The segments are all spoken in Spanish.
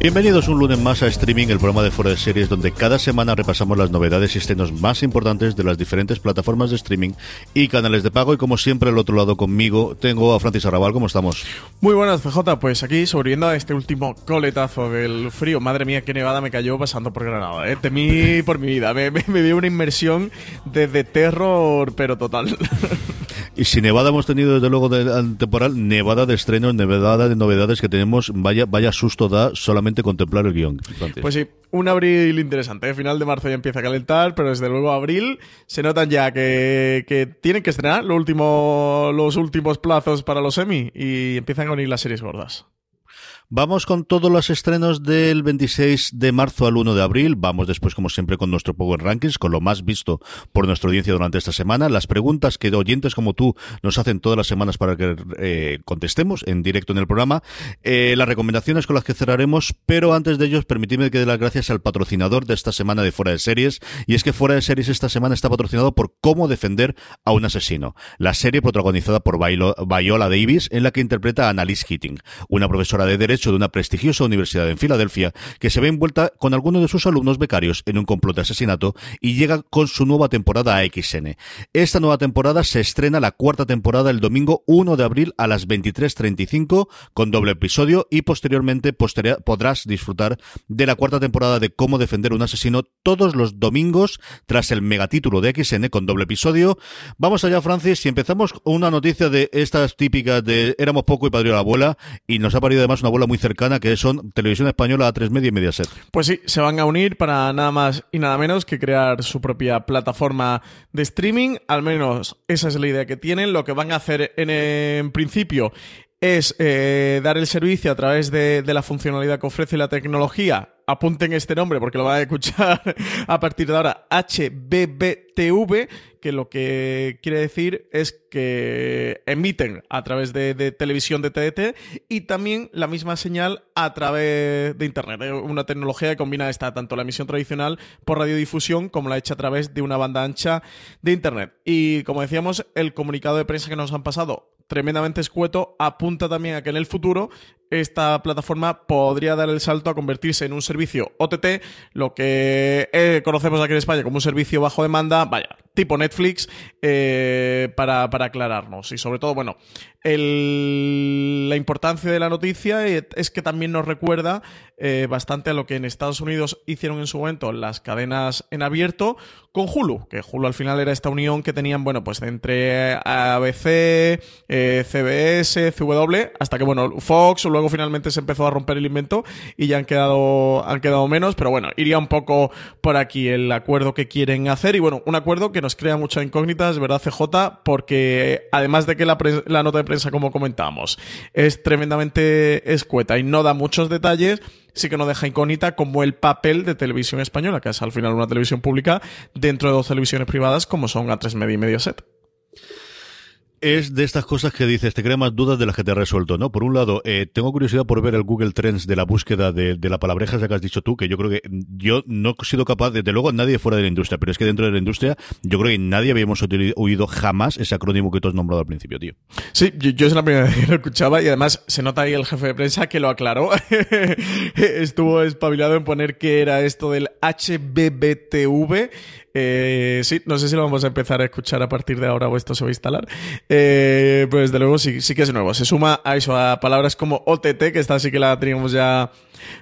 Bienvenidos un lunes más a Streaming, el programa de Fuera de Series, donde cada semana repasamos las novedades y estrenos más importantes de las diferentes plataformas de streaming y canales de pago. Y como siempre, al otro lado conmigo tengo a Francis Arrabal. ¿Cómo estamos? Muy buenas, CJ. Pues aquí sobreviviendo a este último coletazo del frío. Madre mía, qué nevada me cayó pasando por Granada. ¿eh? Temí por mi vida. Me, me, dio una inmersión de, terror, pero total. Y si nevada hemos tenido desde luego de temporal, nevada de estrenos, nevada de novedades que tenemos, vaya, vaya susto da solamente contemplar el guion. Pues sí, un abril interesante. ¿eh? Final de marzo ya empieza a calentar, pero desde luego abril se notan ya que, que tienen que estrenar lo último, los últimos plazos para los semi y empiezan a unir las series gordas. Vamos con todos los estrenos del 26 de marzo al 1 de abril. Vamos después, como siempre, con nuestro Power Rankings, con lo más visto por nuestra audiencia durante esta semana. Las preguntas que oyentes como tú nos hacen todas las semanas para que eh, contestemos en directo en el programa. Eh, las recomendaciones con las que cerraremos, pero antes de ellos, permitidme que dé las gracias al patrocinador de esta semana de Fuera de Series. Y es que Fuera de Series esta semana está patrocinado por Cómo defender a un asesino. La serie protagonizada por Viola Davis, en la que interpreta a Annalise Keating, una profesora de Derecho de una prestigiosa universidad en Filadelfia, que se ve envuelta con algunos de sus alumnos becarios en un complot de asesinato y llega con su nueva temporada a XN. Esta nueva temporada se estrena la cuarta temporada el domingo 1 de abril a las 23.35 con doble episodio y posteriormente podrás disfrutar de la cuarta temporada de Cómo defender un asesino todos los domingos tras el megatítulo de XN con doble episodio. Vamos allá, Francis, y empezamos una noticia de estas típicas de éramos poco y padre la abuela y nos ha parido además una abuela muy cercana que son Televisión Española a tres Media y Mediaset. Pues sí, se van a unir para nada más y nada menos que crear su propia plataforma de streaming, al menos esa es la idea que tienen. Lo que van a hacer en, principio es eh, dar el servicio a través de, de, la funcionalidad que ofrece la tecnología. Apunten este nombre porque lo van a escuchar a partir de ahora, HBBTV, que lo que quiere decir es que emiten a través de, televisión de TDT y también la misma señal a través de Internet. Una tecnología que combina esta, tanto la emisión tradicional por radiodifusión como la hecha a través de una banda ancha de Internet. Y como decíamos, el comunicado de prensa que nos han pasado tremendamente escueto, apunta también a que en el futuro esta plataforma podría dar el salto a convertirse en un servicio OTT, lo que eh, conocemos aquí en España como un servicio bajo demanda, vaya, tipo Netflix, eh, para, aclararnos. Y sobre todo, bueno, la importancia de la noticia es que también nos recuerda eh, bastante a lo que en Estados Unidos hicieron en su momento las cadenas en abierto con Hulu, que Hulu al final era esta unión que tenían, bueno, pues entre ABC, CBS, CW, hasta que, bueno, Fox, luego finalmente se empezó a romper el invento y ya han quedado, han quedado menos, pero bueno, iría un poco por aquí el acuerdo que quieren hacer y bueno, un acuerdo que nos crea muchas incógnitas, ¿verdad, CJ? Porque además de que la, nota de prensa, como comentábamos, es tremendamente escueta y no da muchos detalles, sí que nos deja incógnita como el papel de televisión española, que es al final una televisión pública dentro de dos televisiones privadas como son A3 Media y Mediaset. Es de estas cosas que dices, te crea más dudas de las que te ha resuelto, ¿no? Por un lado, eh, tengo curiosidad por ver el Google Trends de la búsqueda de, la palabreja que has dicho tú, que yo creo que yo no he sido capaz, desde luego nadie fuera de la industria, pero es que dentro de la industria yo creo que nadie habíamos oído jamás ese acrónimo que tú has nombrado al principio, tío. Sí, yo, es la primera vez que lo escuchaba y además se nota ahí el jefe de prensa que lo aclaró. Estuvo espabilado en poner que era esto del HBBTV eh, sí, no sé si lo vamos a empezar a escuchar a partir de ahora o esto se va a instalar. Eh, pues desde luego sí, sí que es nuevo. Se suma a eso, a palabras como OTT, que esta sí que la teníamos ya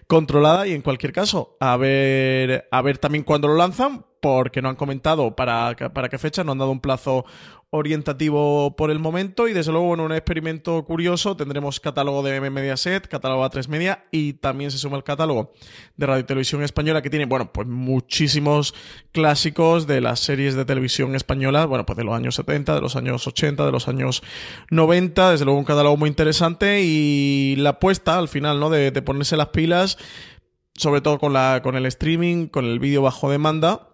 controlada. Y en cualquier caso, a ver, a ver también cuándo lo lanzan, porque no han comentado para, para qué fecha, no han dado un plazo orientativo por el momento y desde luego en un experimento curioso tendremos catálogo de Mediaset, catálogo A3 Media y también se suma el catálogo de Radio Televisión Española que tiene, bueno, pues muchísimos clásicos de las series de televisión española, bueno, pues de los años 70, de los años 80, de los años 90, desde luego un catálogo muy interesante y la apuesta al final, ¿no? De ponerse las pilas, sobre todo con, la, con el streaming, con el vídeo bajo demanda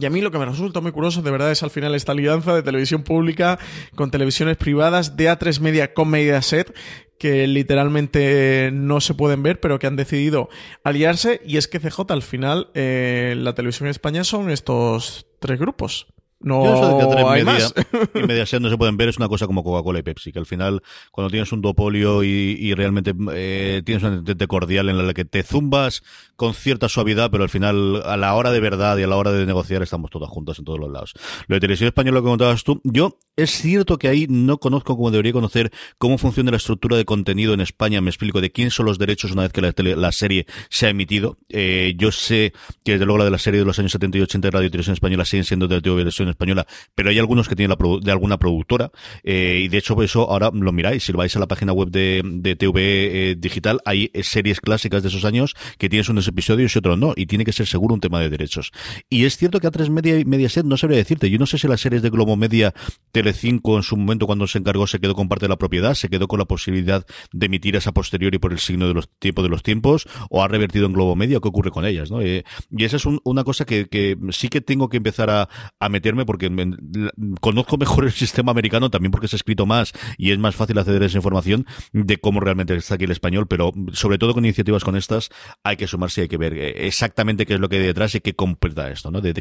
y a mí lo que me resulta muy curioso de verdad es al final esta alianza de televisión pública con televisiones privadas de A3 Media con Mediaset que literalmente no se pueden ver, pero que han decidido aliarse. Y es que CJ al final, eh, la televisión en España son estos tres grupos. No hay más. y Mediaset no se pueden ver, es una cosa como Coca-Cola y Pepsi, que al final, cuando tienes un duopolio y, realmente eh, tienes un entente cordial en la que te zumbas con cierta suavidad, pero al final, a la hora de verdad y a la hora de negociar, estamos todas juntas en todos los lados. Lo de televisión española, que contabas tú, yo es cierto que ahí no conozco como debería conocer cómo funciona la estructura de contenido en España, me explico de quién son los derechos una vez que la, serie se ha emitido. Eh, yo sé que desde luego la de la serie de los años 70 y 80 de Radio y Televisión Española siguen siendo de televisión española, pero hay algunos que tienen la de alguna productora, eh, y de hecho eso ahora lo miráis, si lo vais a la página web de, de TV eh, Digital, hay series clásicas de esos años que tienes unos episodios y otros no, y tiene que ser seguro un tema de derechos. Y es cierto que a tres Media y Mediaset no sabría decirte, yo no sé si las series de Globo Media, Telecinco en su momento cuando se encargó se quedó con parte de la propiedad, se quedó con la posibilidad de emitir esa posteriori por el signo de los tiempos de los tiempos, o ha revertido en Globo Media, ¿qué ocurre con ellas? ¿no? Eh, y esa es una cosa que, sí que tengo que empezar a, a meterme porque conozco mejor el sistema americano también porque se ha escrito más y es más fácil acceder a esa información de cómo realmente está aquí el español, pero sobre todo con iniciativas con estas hay que sumarse hay que ver eh, exactamente qué es lo que hay detrás y qué completa esto, ¿no? De,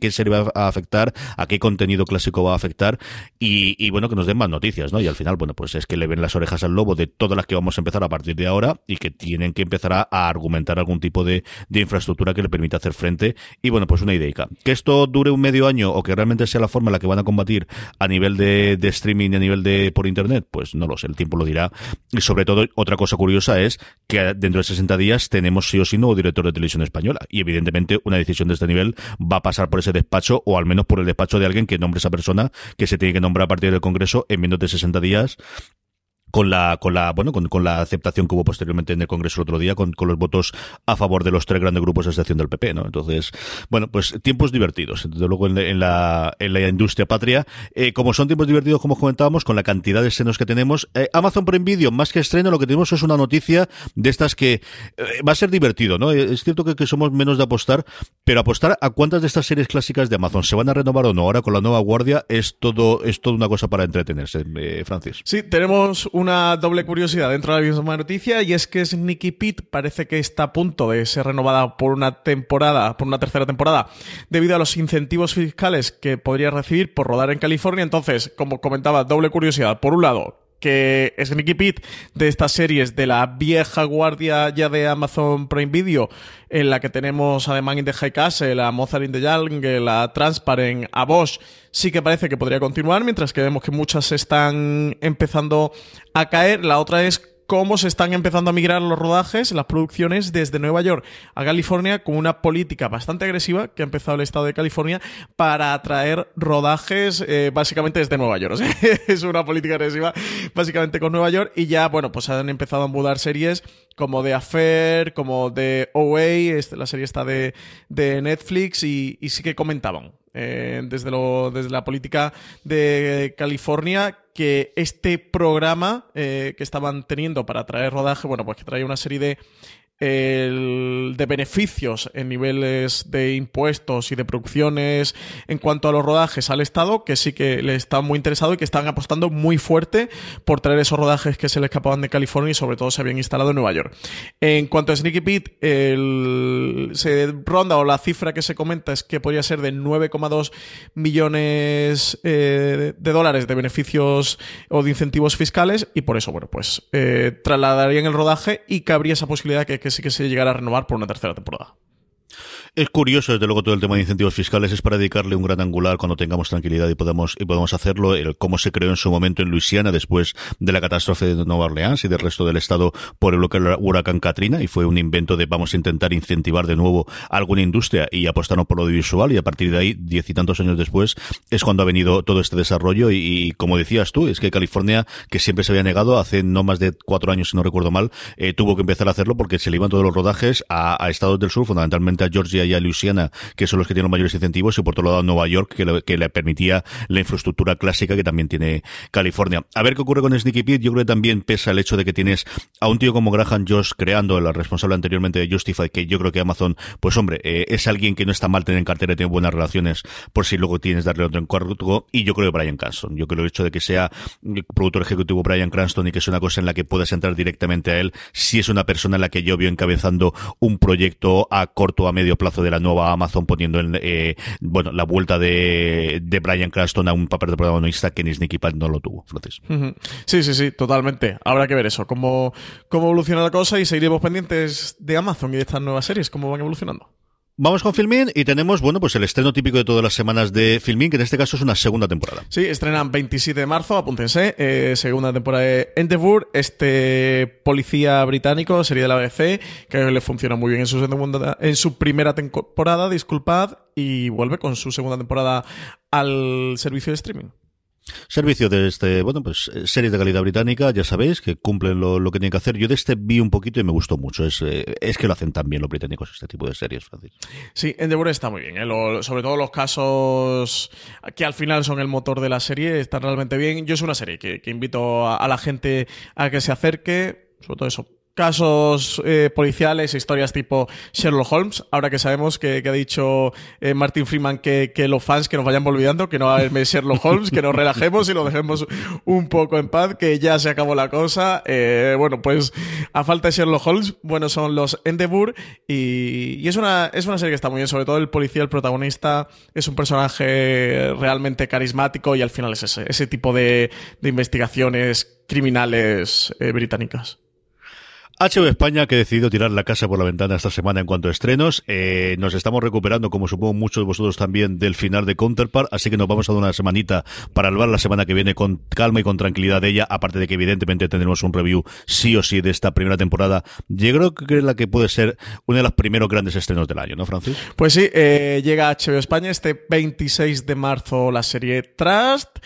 qué serie va a afectar, a qué contenido clásico va a afectar y, bueno, que nos den más noticias, ¿no? Y al final, bueno, pues es que le ven las orejas al lobo de todas las que vamos a empezar a partir de ahora y que tienen que empezar a, argumentar algún tipo de, de, infraestructura que le permita hacer frente y bueno, pues una idea. Que esto dure un medio año o que realmente sea la forma en la que van a combatir a nivel de, streaming y a nivel de por internet, pues no lo sé, el tiempo lo dirá. Y sobre todo, otra cosa curiosa es que dentro de 60 días tenemos sí o sí nuevo director de televisión española. Y evidentemente una decisión de este nivel va a pasar por ese despacho o al menos por el despacho de alguien que nombre esa persona que se tiene que nombrar a partir del Congreso en menos de 60 días con la, con la, bueno, con, con, la aceptación que hubo posteriormente en el Congreso el otro día, con, con, los votos a favor de los tres grandes grupos de excepción del PP, ¿no? Entonces, bueno, pues tiempos divertidos, desde luego en, la, en la industria patria. Eh, como son tiempos divertidos, como comentábamos, con la cantidad de estrenos que tenemos, eh, Amazon Prime Video, más que estreno, lo que tenemos es una noticia de estas que eh, va a ser divertido, ¿no? Es cierto que, que, somos menos de apostar, pero apostar a cuántas de estas series clásicas de Amazon se van a renovar o no ahora con la nueva guardia es todo, es toda una cosa para entretenerse, Francis. Sí, tenemos un una doble curiosidad dentro de la misma noticia y es que Sneaky Pete parece que está a punto de ser renovada por una temporada, por una tercera temporada, debido a los incentivos fiscales que podría recibir por rodar en California. Entonces, como comentaba, doble curiosidad. Por un lado, que Sneaky Pete de estas series de la vieja guardia ya de Amazon Prime Video, en la que tenemos a The Man in the High Castle, a Mozart in the Jungle, a Transparent, a Bosch, sí que parece que podría continuar, mientras que vemos que muchas están empezando a caer. La otra es cómo se están empezando a migrar los rodajes, las producciones desde Nueva York a California con una política bastante agresiva que ha empezado el estado de California para atraer rodajes eh, básicamente desde Nueva York. es una política agresiva básicamente con Nueva York y ya, bueno, pues han empezado a mudar series como de Affair, como de OA, este, la serie está de, Netflix y, sí que comentaban eh, desde, lo, desde la política de California que este programa eh, que estaban teniendo para traer rodaje, bueno, pues que trae una serie de de beneficios en niveles de impuestos y de producciones en cuanto a los rodajes al Estado, que sí que le está muy interesado y que están apostando muy fuerte por traer esos rodajes que se le escapaban de California y sobre todo se habían instalado en Nueva York. En cuanto a Sneaky Pete, el, se ronda o la cifra que se comenta es que podría ser de 9,2 millones eh, de dólares de beneficios o de incentivos fiscales y por eso, bueno, pues eh, trasladarían el rodaje y cabría esa posibilidad que, que sí que se llegara a renovar por una tercera temporada. Es curioso, desde luego, todo el tema de incentivos fiscales es para dedicarle un gran angular cuando tengamos tranquilidad y podemos, y podemos hacerlo. El cómo se creó en su momento en Luisiana después de la catástrofe de Nueva Orleans y del resto del estado por el huracán Katrina y fue un invento de vamos a intentar incentivar de nuevo alguna industria y apostaron por lo audiovisual y a partir de ahí, diez y tantos años después, es cuando ha venido todo este desarrollo y, como decías tú, es que California, que siempre se había negado hace no más de cuatro años, si no recuerdo mal, eh, tuvo que empezar a hacerlo porque se le iban todos los rodajes a, a estados del sur, fundamentalmente a Georgia y a Luisiana, que son los que tienen los mayores incentivos, y por otro lado Nueva York, que le, permitía la infraestructura clásica que también tiene California. A ver qué ocurre con Sneaky Pete, yo creo que también pesa el hecho de que tienes a un tío como Graham Josh creando, el responsable anteriormente de Justify, que yo creo que Amazon, pues hombre, eh, es alguien que no está mal tener en cartera y tiene buenas relaciones, por si luego tienes darle otro encargo, y yo creo que Brian Cranston. Yo creo que el hecho de que sea el productor ejecutivo Brian Cranston y que es una cosa en la que puedas entrar directamente a él, si es una persona en la que yo veo encabezando un proyecto a corto o a medio plazo de la nueva Amazon poniendo en, eh, bueno, la vuelta de, de Brian Cranston a un papel de protagonista que ni Sneaky no lo tuvo, Francis. Sí, sí, sí, totalmente. Habrá que ver eso, cómo, cómo evoluciona la cosa y seguiremos pendientes de Amazon y de estas nuevas series, cómo van evolucionando. Vamos con Filmin y tenemos, bueno, pues el estreno típico de todas las semanas de Filmin, que en este caso es una segunda temporada. Sí, estrenan 27 de marzo, apúntense, eh, segunda temporada de Endeavour, este policía británico, serie de la BBC, que le funciona muy bien en su, segunda, en su primera temporada, disculpad, y vuelve con su segunda temporada al servicio de streaming. Servicio de este, bueno, pues eh, series de calidad británica, ya sabéis, que cumplen lo, que tienen que hacer. Yo de este vi un poquito y me gustó mucho. Es, eh, es que lo hacen tan bien los británicos, este tipo de series, Francis. Sí, Endeavour está muy bien. ¿eh? sobre todo los casos que al final son el motor de la serie, están realmente bien. Yo es una serie que, invito a la gente a que se acerque, sobre todo eso, casos eh, policiales, historias tipo Sherlock Holmes, ahora que sabemos que, ha dicho eh, Martin Freeman que, los fans que nos vayan olvidando, que no haber Sherlock Holmes, que nos relajemos y lo dejemos un poco en paz, que ya se acabó la cosa. Eh, bueno, pues a falta de Sherlock Holmes, bueno, son los Endeavour y, y, es, una, es una serie que está muy bien, sobre todo el policía, el protagonista, es un personaje realmente carismático y al final es ese, ese tipo de, de investigaciones criminales británicas. HBO España que ha decidido tirar la casa por la ventana esta semana en cuanto a estrenos. Eh, nos estamos recuperando, como supongo muchos de vosotros también, del final de Counterpart, así que nos vamos a dar una semanita para hablar la semana que viene con calma y con tranquilidad de ella, aparte de que evidentemente tendremos un review sí o sí de esta primera temporada. Yo creo que es la que puede ser uno de los primeros grandes estrenos del año, ¿no, Francis? Pues sí, eh, llega a HBO España este 26 de marzo la serie Trust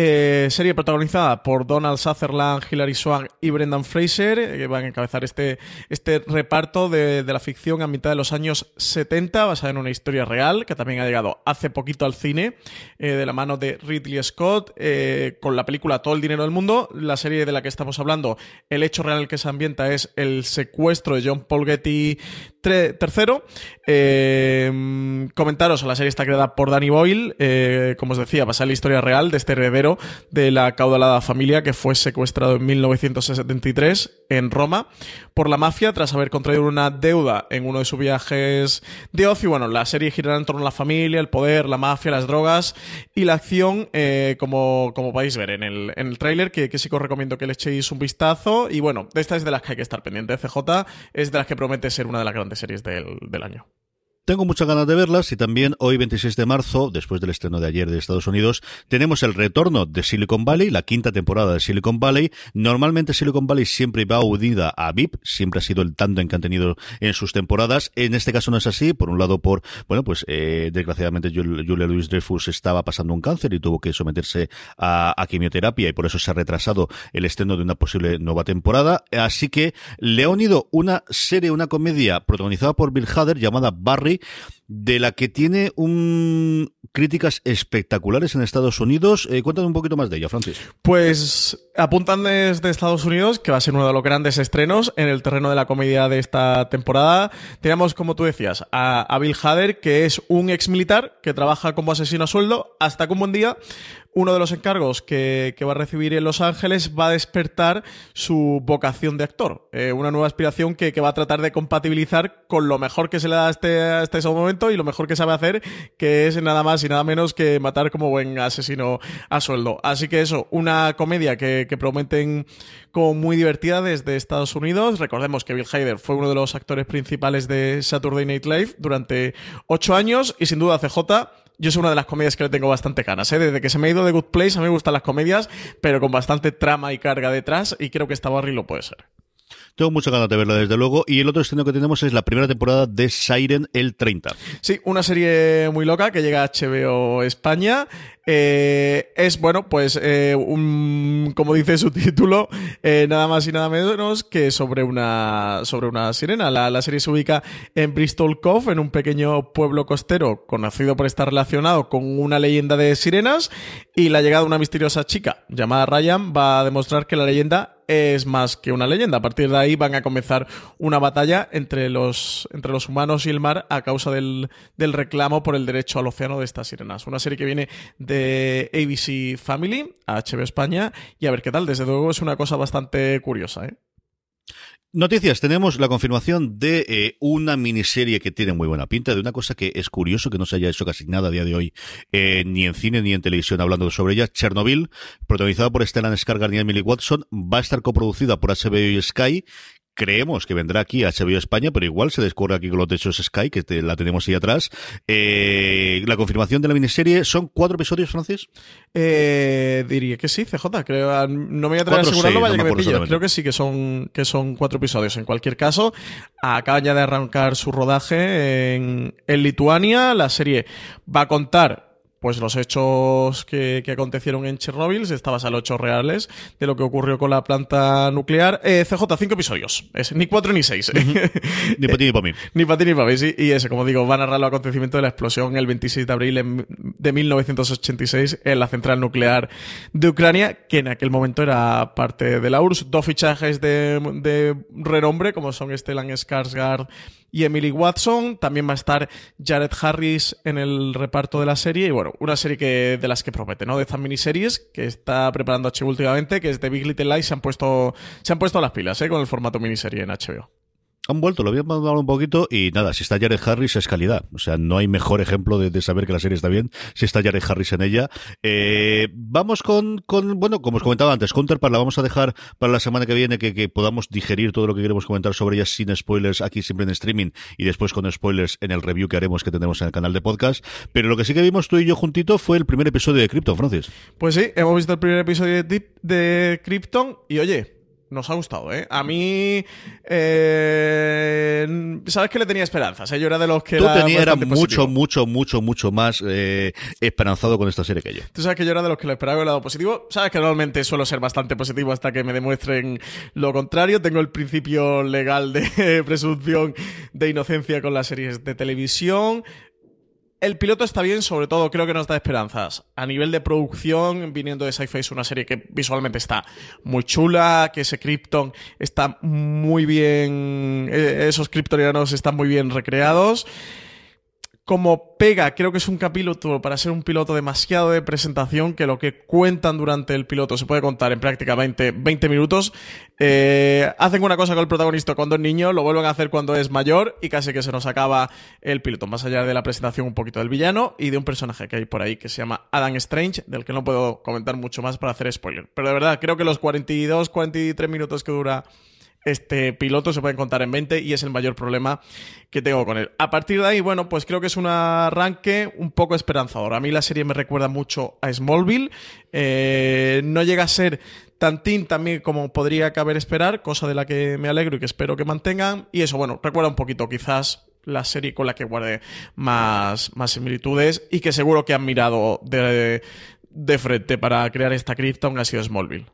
eh, serie protagonizada por Donald Sutherland, Hilary Swank y Brendan Fraser, eh, que van a encabezar este, este reparto de, la ficción a mitad de los años 70, basada en una historia real, que también ha llegado hace poquito al cine, eh, de la mano de Ridley Scott, con la película Todo el dinero del mundo. La serie de la que estamos hablando, el hecho real que se ambienta es el secuestro de John Paul Getty tercero, eh, comentaros, la serie está creada por Danny Boyle, eh, como os decía, basada en la historia real de este heredero de la caudalada familia que fue secuestrado en 1973 en Roma por la mafia tras haber contraído una deuda en uno de sus viajes de ocio. Bueno, la serie girará en torno a la familia, el poder, la mafia, las drogas y la acción, eh, como, como podéis ver en el, en el tráiler, que, sí que os recomiendo que le echéis un vistazo. Y bueno, esta es de las que hay que estar pendiente. CJ es de las que promete ser una de las grandes series del, del año. Tengo muchas ganas de verlas y también hoy 26 de marzo, después del estreno de ayer de Estados Unidos, tenemos el retorno de Silicon Valley, la quinta temporada de Silicon Valley. Normalmente Silicon Valley siempre va unida a VIP, siempre ha sido el en que han tenido en sus temporadas. En este caso no es así, por un lado por, bueno, pues eh, desgraciadamente Julia Louis Dreyfus estaba pasando un cáncer y tuvo que someterse a, a, quimioterapia y por eso se ha retrasado el estreno de una posible nueva temporada. Así que le ha unido una serie, una comedia protagonizada por Bill Hader llamada Barry, De la que tiene un críticas espectaculares en Estados Unidos. Eh, cuéntame un poquito más de ella, Francis. Pues apuntan desde Estados Unidos, que va a ser uno de los grandes estrenos en el terreno de la comedia de esta temporada. Tenemos, como tú decías, a, Bill Hader, que es un ex militar que trabaja como asesino a sueldo, hasta que un buen día uno de los encargos que, va a recibir en Los Ángeles va a despertar su vocación de actor. Eh, una nueva aspiración que, va a tratar de compatibilizar con lo mejor que se le da este, hasta ese momento y lo mejor que sabe hacer, que es nada más y nada menos que matar como buen asesino a sueldo. Así que eso, una comedia que, prometen como muy divertida desde Estados Unidos. Recordemos que Bill Hader fue uno de los actores principales de Saturday Night Live durante ocho años y sin duda CJ yo es una de las comedias que le tengo bastante ganas. ¿eh? Desde que se me ha ido de Good Place, a mí me gustan las comedias, pero con bastante trama y carga detrás, y creo que esta Barry lo puede ser. Tengo mucha ganas de verla, desde luego. Y el otro estreno que tenemos es la primera temporada de Siren el 30. Sí, una serie muy loca que llega a HBO España. Eh, es, bueno, pues, eh, un, como dice su título, eh, nada más y nada menos que sobre una, sobre una sirena. La, serie se ubica en Bristol Cove, en un pequeño pueblo costero conocido por estar relacionado con una leyenda de sirenas. Y la llegada de una misteriosa chica llamada Ryan va a demostrar que la leyenda es más que una leyenda. A partir de ahí van a comenzar una batalla entre los, entre los humanos y el mar a causa del, del reclamo por el derecho al océano de estas sirenas. Una serie que viene de ABC Family a HBO España y a ver qué tal. Desde luego es una cosa bastante curiosa. ¿eh? Noticias, tenemos la confirmación de eh, una miniserie que tiene muy buena pinta, de una cosa que es curioso que no se haya hecho casi nada a día de hoy, eh, ni en cine ni en televisión hablando sobre ella. Chernobyl, protagonizada por Stellan Skarsgård y Emily Watson, va a estar coproducida por HBO y Sky creemos que vendrá aquí a HBO España, pero igual se descubre aquí con los techos Sky, que la tenemos ahí atrás. Eh, la confirmación de la miniserie, ¿son cuatro episodios, Francis? Eh, diría que sí, CJ. Creo, ah, no me voy a atrever a asegurarlo, vaya que me pillo. Creo que sí, que son, que son cuatro episodios. En cualquier caso, acaba ya de arrancar su rodaje en, en Lituania. La serie va a contar pues los hechos que, acontecieron en Chernobyl, si estabas al ocho reales de lo que ocurrió con la planta nuclear. Eh, CJ, cinco episodios. Es ni cuatro ni seis. ni para ti ni para mí. ni para ti ni para mí, sí. Y ese, como digo, va a narrar los acontecimientos de la explosión el 26 de abril de 1986 en la central nuclear de Ucrania, que en aquel momento era parte de la URSS. Dos fichajes de, de renombre, como son Stellan Skarsgård y Emily Watson. También va a estar Jared Harris en el reparto de la serie. Y bueno, una serie que, de las que promete, ¿no? De estas miniseries que está preparando HBO últimamente, que es de Big Little Lies, se han puesto, se han puesto las pilas, ¿eh? Con el formato miniserie en HBO han vuelto, lo habíamos hablado un poquito y nada, si está Jared Harris es calidad. O sea, no hay mejor ejemplo de, saber que la serie está bien si está Jared Harris en ella. Eh, vamos con, bueno, como os comentaba antes, Counterpart la vamos a dejar para la semana que viene que, que, podamos digerir todo lo que queremos comentar sobre ella sin spoilers aquí siempre en streaming y después con spoilers en el review que haremos que tenemos en el canal de podcast. Pero lo que sí que vimos tú y yo juntito fue el primer episodio de Krypton, Francis. Pues sí, hemos visto el primer episodio de, de Krypton y oye, nos ha gustado, ¿eh? A mí, eh, sabes que le tenía esperanzas, ¿eh? Yo era de los que Tú era, mucho, mucho, mucho, mucho más eh, esperanzado con esta serie que yo. Tú sabes que yo era de los que le esperaba el lado positivo. Sabes que normalmente suelo ser bastante positivo hasta que me demuestren lo contrario. Tengo el principio legal de presunción de inocencia con las series de televisión. El piloto está bien, sobre todo creo que nos da esperanzas. A nivel de producción, viniendo de Sci-Fi, es una serie que visualmente está muy chula, que ese Krypton está muy bien, eh, esos kryptonianos están muy bien recreados como pega, creo que es un capítulo para ser un piloto demasiado de presentación, que lo que cuentan durante el piloto se puede contar en prácticamente 20 minutos. Eh, hacen una cosa con el protagonista cuando es niño, lo vuelven a hacer cuando es mayor y casi que se nos acaba el piloto, más allá de la presentación un poquito del villano y de un personaje que hay por ahí que se llama Adam Strange, del que no puedo comentar mucho más para hacer spoiler. Pero de verdad, creo que los 42, 43 minutos que dura este piloto se puede contar en 20 y es el mayor problema que tengo con él. A partir de ahí, bueno, pues creo que es un arranque un poco esperanzador. A mí la serie me recuerda mucho a Smallville. Eh, no llega a ser tan tin también como podría caber esperar, cosa de la que me alegro y que espero que mantengan. Y eso, bueno, recuerda un poquito quizás la serie con la que guarde más, similitudes y que seguro que han mirado de, frente para crear esta Krypton ha sido Smallville.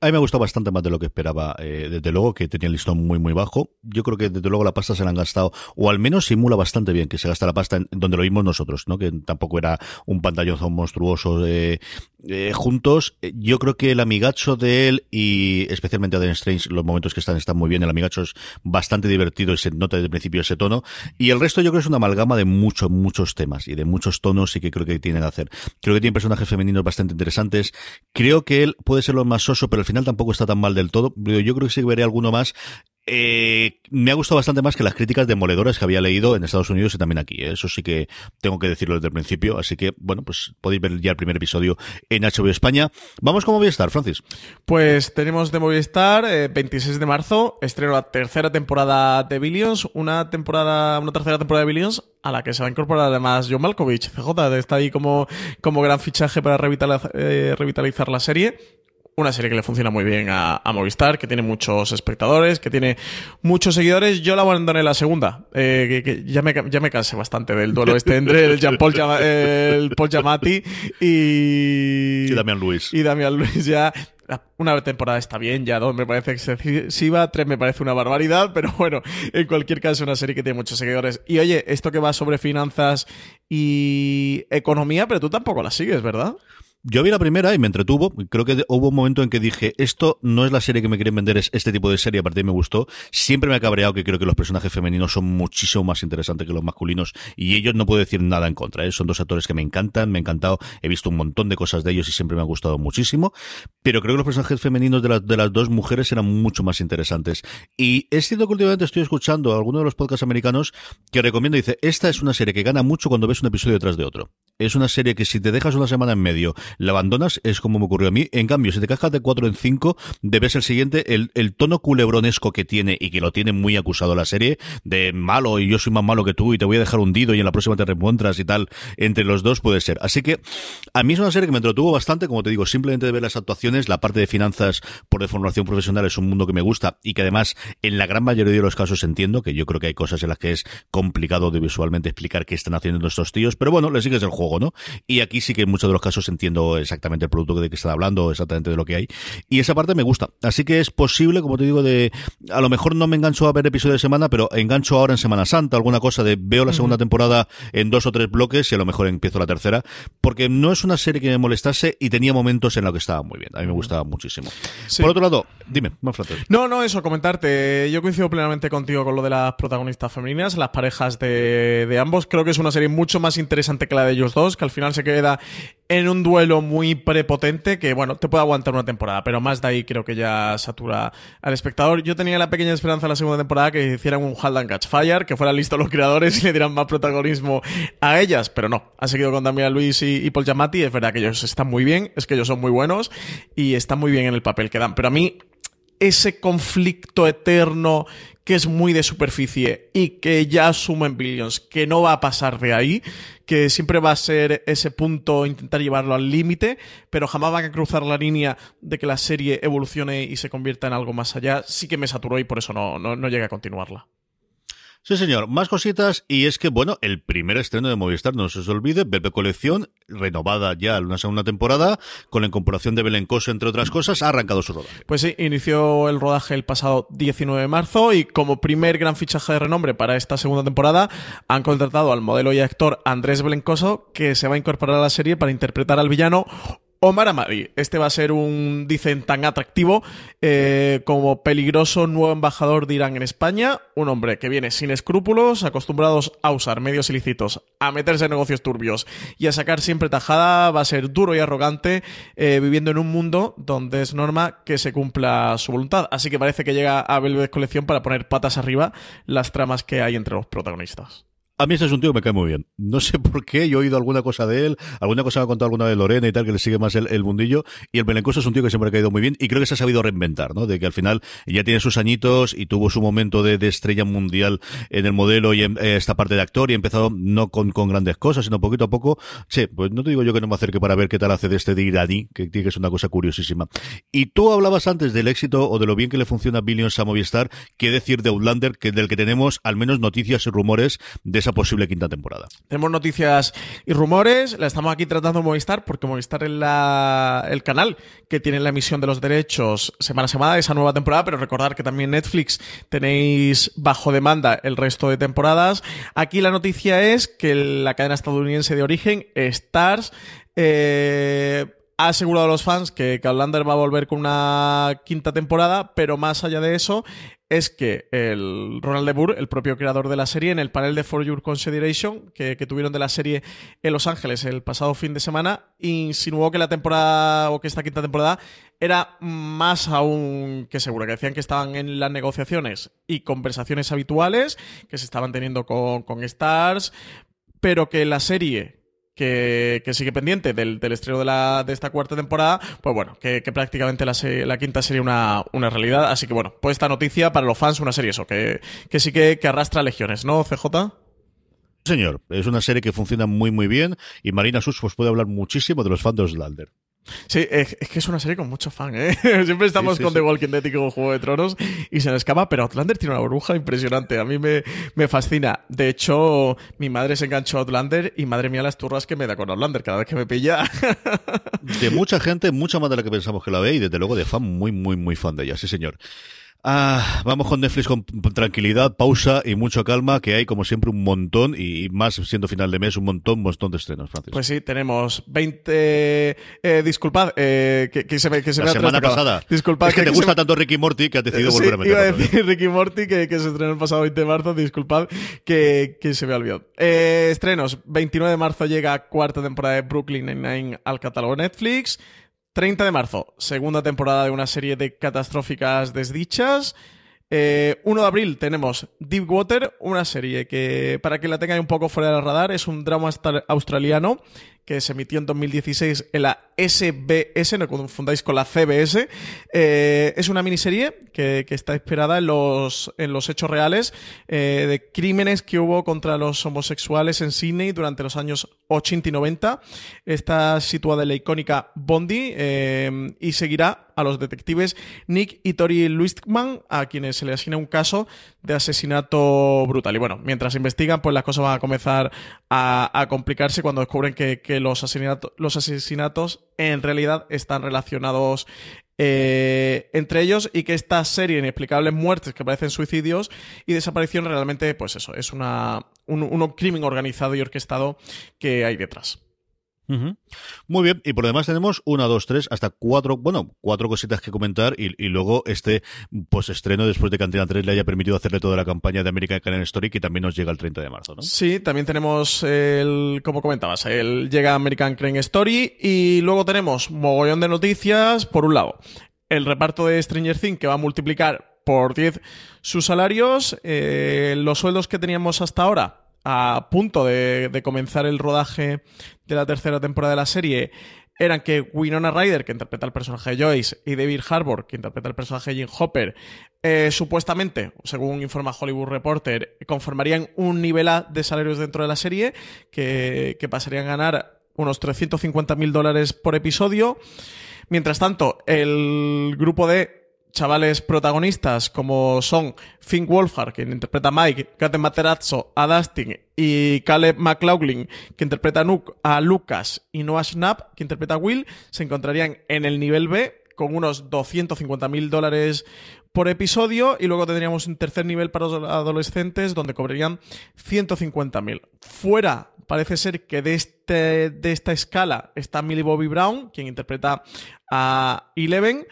A mí me gustado bastante más de lo que esperaba, eh, desde luego, que tenía el listón muy, muy bajo. Yo creo que desde luego la pasta se la han gastado, o al menos simula bastante bien que se gasta la pasta en, donde lo vimos nosotros, ¿no? Que tampoco era un pantallazo monstruoso eh, eh, juntos. Yo creo que el amigacho de él y especialmente a Strange, los momentos que están están muy bien. El amigacho es bastante divertido y se nota desde el principio ese tono. Y el resto yo creo que es una amalgama de muchos, muchos temas y de muchos tonos y que creo que tienen que hacer. Creo que tiene personajes femeninos bastante interesantes. Creo que él puede ser lo más soso, pero al final tampoco está tan mal del todo. Yo creo que sí veré alguno más eh, me ha gustado bastante más que las críticas demoledoras que había leído en Estados Unidos y también aquí. ¿eh? Eso sí que tengo que decirlo desde el principio. Así que, bueno, pues podéis ver ya el primer episodio en HBO España. Vamos con Movistar, Francis. Pues tenemos de Movistar, 26 eh, de marzo, estreno la tercera temporada de Billions, una temporada, una tercera temporada de Billions a la que se va a incorporar además John Malkovich. CJ está ahí como, como gran fichaje para revitalizar, revitalizar la serie una serie que le funciona muy bien a, Movistar, que tiene muchos espectadores, que tiene muchos seguidores. Yo la abandoné la segunda, eh, que, ya, me, ya me cansé bastante del duelo este entre el Jean Paul, el Paul Giamatti y... Y Damián Luis. Y Damián Luis ya... Una temporada está bien, ya dos me parece excesiva, tres me parece una barbaridad, pero bueno, en cualquier caso una serie que tiene muchos seguidores. Y oye, esto que va sobre finanzas y economía, pero tú tampoco la sigues, ¿verdad? Yo vi la primera y me entretuvo. Creo que hubo un momento en que dije, esto no es la serie que me quieren vender, es este tipo de serie, aparte me gustó. Siempre me ha cabreado que creo que los personajes femeninos son muchísimo más interesantes que los masculinos y ellos no puedo decir nada en contra. ¿eh? Son dos actores que me encantan, me ha encantado, he visto un montón de cosas de ellos y siempre me ha gustado muchísimo. Pero creo que los personajes femeninos de, de las dos mujeres eran mucho más interesantes. Y es cierto que últimamente estoy escuchando a alguno de los podcasts americanos que recomienda y dice, esta es una serie que gana mucho cuando ves un episodio detrás de otro. Es una serie que si te dejas una semana en medio la abandonas, es como me ocurrió a mí. En cambio, si te cascas de 4 en 5, debes el siguiente, el, el, tono culebronesco que tiene y que lo tiene muy acusado la serie, de malo y yo soy más malo que tú y te voy a dejar hundido y en la próxima te reencuentras y tal, entre los dos puede ser. Así que a mí es una serie que me entretuvo bastante, como te digo, simplemente de ver las actuaciones, la parte de finanzas por deformación profesional es un mundo que me gusta y que además en la gran mayoría de los casos entiendo, que yo creo que hay cosas en las que es complicado de visualmente explicar qué están haciendo estos tíos, pero bueno, le sigues el juego, ¿no? Y aquí sí que en muchos de los casos entiendo exactamente exactamente el producto de que están hablando, exactamente de lo que hay. Y esa parte me gusta. Así que es posible, como te digo, de a lo mejor no me engancho a ver episodio de semana, pero engancho ahora en Semana Santa, alguna cosa de veo la segunda temporada en dos o tres bloques y a lo mejor empiezo la tercera, porque no es una serie que me molestase y tenía momentos en los que estaba muy bien. A mí me gustaba muchísimo. Por otro lado, dime, más No, no, eso, comentarte. Yo coincido plenamente contigo con lo de las protagonistas femeninas, las parejas de, de ambos. Creo que es una serie mucho más interesante que la de ellos dos, que al final se queda en un duelo muy prepotente que, bueno, te puede aguantar una temporada, pero más de ahí creo que ya satura al espectador. Yo tenía la pequeña esperanza en la segunda temporada que hicieran un Halt and Catch Fire, que fueran listos los creadores y le dieran más protagonismo a ellas, pero no. Ha seguido con Damián Luis y, Paul Giamatti. Es verdad que ellos están muy bien, es que ellos son muy buenos y están muy bien en el papel que dan, pero a mí ese conflicto eterno que es muy de superficie y que ya asumen Billions, que no va a pasar de ahí, que siempre va a ser ese punto intentar llevarlo al límite, pero jamás van a cruzar la línea de que la serie evolucione y se convierta en algo más allá, sí que me saturó y por eso no, no, no llegué a continuarla. Sí, señor. Más cositas. Y es que, bueno, el primer estreno de Movistar, no se os olvide, Bebe Colección, renovada ya una segunda temporada, con la incorporación de Belencoso, entre otras cosas, ha arrancado su rodaje. Pues sí, inició el rodaje el pasado 19 de marzo y como primer gran fichaje de renombre para esta segunda temporada, han contratado al modelo y actor Andrés Belencoso, que se va a incorporar a la serie para interpretar al villano Omar Amadi. Este va a ser un, dicen, tan atractivo eh, como peligroso nuevo embajador de Irán en España. Un hombre que viene sin escrúpulos, acostumbrados a usar medios ilícitos, a meterse en negocios turbios y a sacar siempre tajada. Va a ser duro y arrogante, eh, viviendo en un mundo donde es norma que se cumpla su voluntad. Así que parece que llega a Velvet Colección para poner patas arriba las tramas que hay entre los protagonistas. A mí este es un tío que me cae muy bien. No sé por qué, yo he oído alguna cosa de él, alguna cosa me ha contado alguna de Lorena y tal, que le sigue más el, el mundillo. Y el Belencoso es un tío que siempre ha caído muy bien y creo que se ha sabido reinventar, ¿no? De que al final ya tiene sus añitos y tuvo su momento de, estrella mundial en el modelo y en eh, esta parte de actor y ha empezado no con, con, grandes cosas, sino poquito a poco. Sí, pues no te digo yo que no me acerque para ver qué tal hace de este de iraní, que, que es una cosa curiosísima. Y tú hablabas antes del éxito o de lo bien que le funciona Billions a Movistar, qué decir de Outlander, que del que tenemos al menos noticias y rumores de esa posible quinta temporada. Tenemos noticias y rumores, la estamos aquí tratando Movistar, porque Movistar es la, el canal que tiene la emisión de los derechos semana a semana de esa nueva temporada, pero recordar que también Netflix tenéis bajo demanda el resto de temporadas. Aquí la noticia es que la cadena estadounidense de origen, Stars, eh, ha asegurado a los fans que, Outlander va a volver con una quinta temporada, pero más allá de eso, es que el Ronald de Boer, el propio creador de la serie, en el panel de For Your Consideration que, que, tuvieron de la serie en Los Ángeles el pasado fin de semana, insinuó que la temporada o que esta quinta temporada era más aún que segura, que decían que estaban en las negociaciones y conversaciones habituales que se estaban teniendo con, con Stars, pero que la serie que, que, sigue pendiente del, estreno de, la, de, esta cuarta temporada, pues bueno, que, prácticamente la, quinta sería una, realidad. Así que bueno, pues esta noticia para los fans, una serie eso, que, que sí que, arrastra legiones, ¿no, CJ? Señor, es una serie que funciona muy muy bien y Marina Sus pues puede hablar muchísimo de los fans de Oslander. Sí, es, es, que es una serie con mucho fan, ¿eh? Siempre estamos sí, sí, con The Walking Dead y con Juego de Tronos y se nos escapa, pero Outlander tiene una burbuja impresionante. A mí me, me, fascina. De hecho, mi madre se enganchó a Outlander y madre mía las turras que me da con Outlander cada vez que me pilla. De mucha gente, mucha más de la que pensamos que la ve y desde luego de fan muy, muy, muy fan de ella, sí señor. Ah, vamos con Netflix con tranquilidad, pausa y mucha calma, que hay como siempre un montón y, más siendo final de mes, un montón, un montón de estrenos, Francis. Pues sí, tenemos 20... Eh, disculpad, eh, que, que, se me, que se La me semana pasada. Disculpad es que, que te gusta tanto Ricky Morty que has decidido sí, volver a meterlo. iba a decir Ricky Morty, que, que, se estrenó el pasado 20 de marzo, disculpad que, que se me olvidó. Eh, estrenos, 29 de marzo llega cuarta temporada de Brooklyn Nine-Nine al catálogo Netflix. 30 de marzo, segunda temporada de una serie de catastróficas desdichas. Eh, 1 de abril tenemos Deepwater, una serie que, para que la tengáis un poco fuera del radar, es un drama australiano que se emitió en 2016 en la SBS, no confundáis con la CBS. Eh, es una miniserie que, que, está inspirada en los, en los hechos reales eh, de crímenes que hubo contra los homosexuales en Sydney durante los años 80 y 90. Está situada en la icónica Bondi eh, y seguirá a los detectives Nick y Tori Luistman, a quienes se le asigna un caso de asesinato brutal. Y bueno, mientras investigan, pues las cosas van a comenzar a, complicarse cuando descubren que, los, los asesinatos en realidad están relacionados eh, entre ellos y que esta serie de inexplicables muertes que parecen suicidios y desaparición realmente, pues eso, es una, un, un crimen organizado y orquestado que hay detrás. Muy bien, y por demás tenemos una, dos, tres, hasta cuatro, bueno, cuatro cositas que comentar y, y luego este pues estreno después de que Antena 3 le haya permitido hacerle toda la campaña de American Crime Story que también nos llega el 30 de marzo, ¿no? Sí, también tenemos el, como comentabas, el llega American Crime Story y luego tenemos mogollón de noticias, por un lado, el reparto de Stranger Things que va a multiplicar por 10 sus salarios, eh, los sueldos que teníamos hasta ahora a punto de, comenzar el rodaje de la tercera temporada de la serie eran que Winona Ryder, que interpreta el personaje de Joyce, y David Harbour, que interpreta el personaje Jim Hopper, eh, supuestamente, según informa Hollywood Reporter, conformarían un nivel A de salarios dentro de la serie, que, que pasarían a ganar unos 350 mil dólares por episodio. Mientras tanto, el grupo de chavales protagonistas como son Finn Wolfhard, quien interpreta a Mike, Kate Materazzo a Dustin y Caleb McLaughlin, que interpreta a Lucas y Noah Schnapp, que interpreta a Will, se encontrarían en el nivel B con unos 250 mil dólares por episodio y luego tendríamos un tercer nivel para los adolescentes donde cobrarían 150 mil. Fuera parece ser que de, este, de esta escala está Millie Bobby Brown, quien interpreta a Eleven,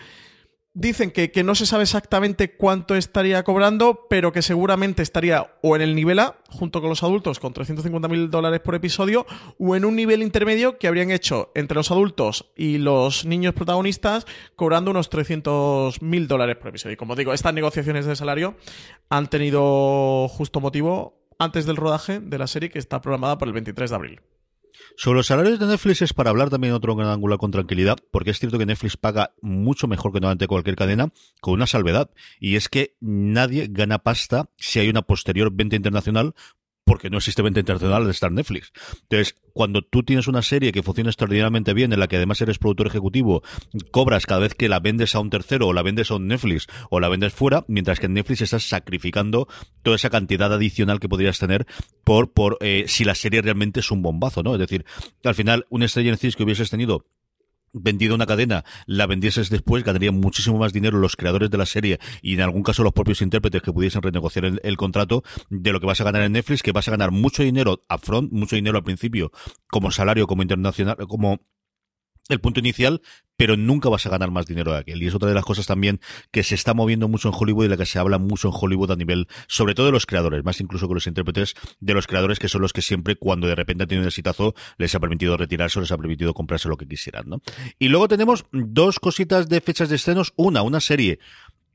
dicen que, que, no se sabe exactamente cuánto estaría cobrando, pero que seguramente estaría o en el nivel A, junto con los adultos, con 350 mil dólares por episodio, o en un nivel intermedio que habrían hecho entre los adultos y los niños protagonistas, cobrando unos 300 mil dólares por episodio. Y como digo, estas negociaciones de salario han tenido justo motivo antes del rodaje de la serie que está programada para el 23 de abril. Sobre los salarios de Netflix es para hablar también otro gran ángulo con tranquilidad, porque es cierto que Netflix paga mucho mejor que normalmente cualquier cadena, con una salvedad, y es que nadie gana pasta si hay una posterior venta internacional porque no existe venta internacional de estar Netflix. Entonces, cuando tú tienes una serie que funciona extraordinariamente bien, en la que además eres productor ejecutivo, cobras cada vez que la vendes a un tercero o la vendes a un Netflix o la vendes fuera, mientras que en Netflix estás sacrificando toda esa cantidad adicional que podrías tener por, por eh, si la serie realmente es un bombazo, ¿no? Es decir, al final, un estrella en que hubieses tenido vendido una cadena, la vendieses después, ganarían muchísimo más dinero los creadores de la serie y en algún caso los propios intérpretes que pudiesen renegociar el, contrato de lo que vas a ganar en Netflix, que vas a ganar mucho dinero upfront, mucho dinero al principio como salario, como internacional, como el punto inicial, pero nunca vas a ganar más dinero de aquel. Y es otra de las cosas también que se está moviendo mucho en Hollywood y de la que se habla mucho en Hollywood a nivel, sobre todo de los creadores, más incluso que los intérpretes de los creadores, que son los que siempre, cuando de repente han tenido un exitazo, les ha permitido retirarse o les ha permitido comprarse lo que quisieran, ¿no? Y luego tenemos dos cositas de fechas de estrenos. Una, una serie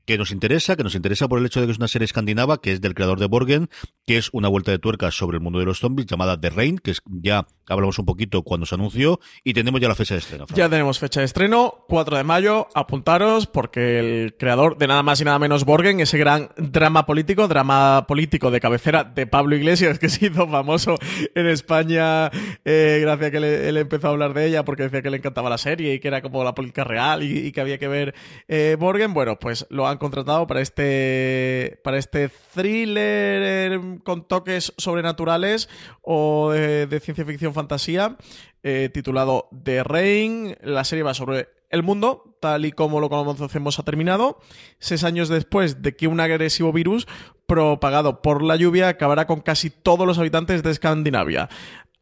que nos interesa, que nos interesa por el hecho de que es una serie escandinava, que es del creador de Borgen, que es una vuelta de tuerca sobre el mundo de los zombies, llamada The Rain, que es, ya hablamos un poquito cuando se anunció, y tenemos ya la fecha de estreno. Ya tenemos fecha de estreno, 4 de mayo, apuntaros, porque el creador de nada más y nada menos Borgen, ese gran drama político, drama político de cabecera de Pablo Iglesias, que se hizo famoso en España eh, gracias a que él empezó a hablar de ella, porque decía que le encantaba la serie y que era como la política real y, que había que ver eh, Borgen, bueno, pues lo contratado para este, para este thriller con toques sobrenaturales o de, ciencia ficción fantasía eh, titulado The Rain. La serie va sobre el mundo, tal y como lo conocemos, ha terminado. Seis años después de que un agresivo virus propagado por la lluvia acabará con casi todos los habitantes de Escandinavia.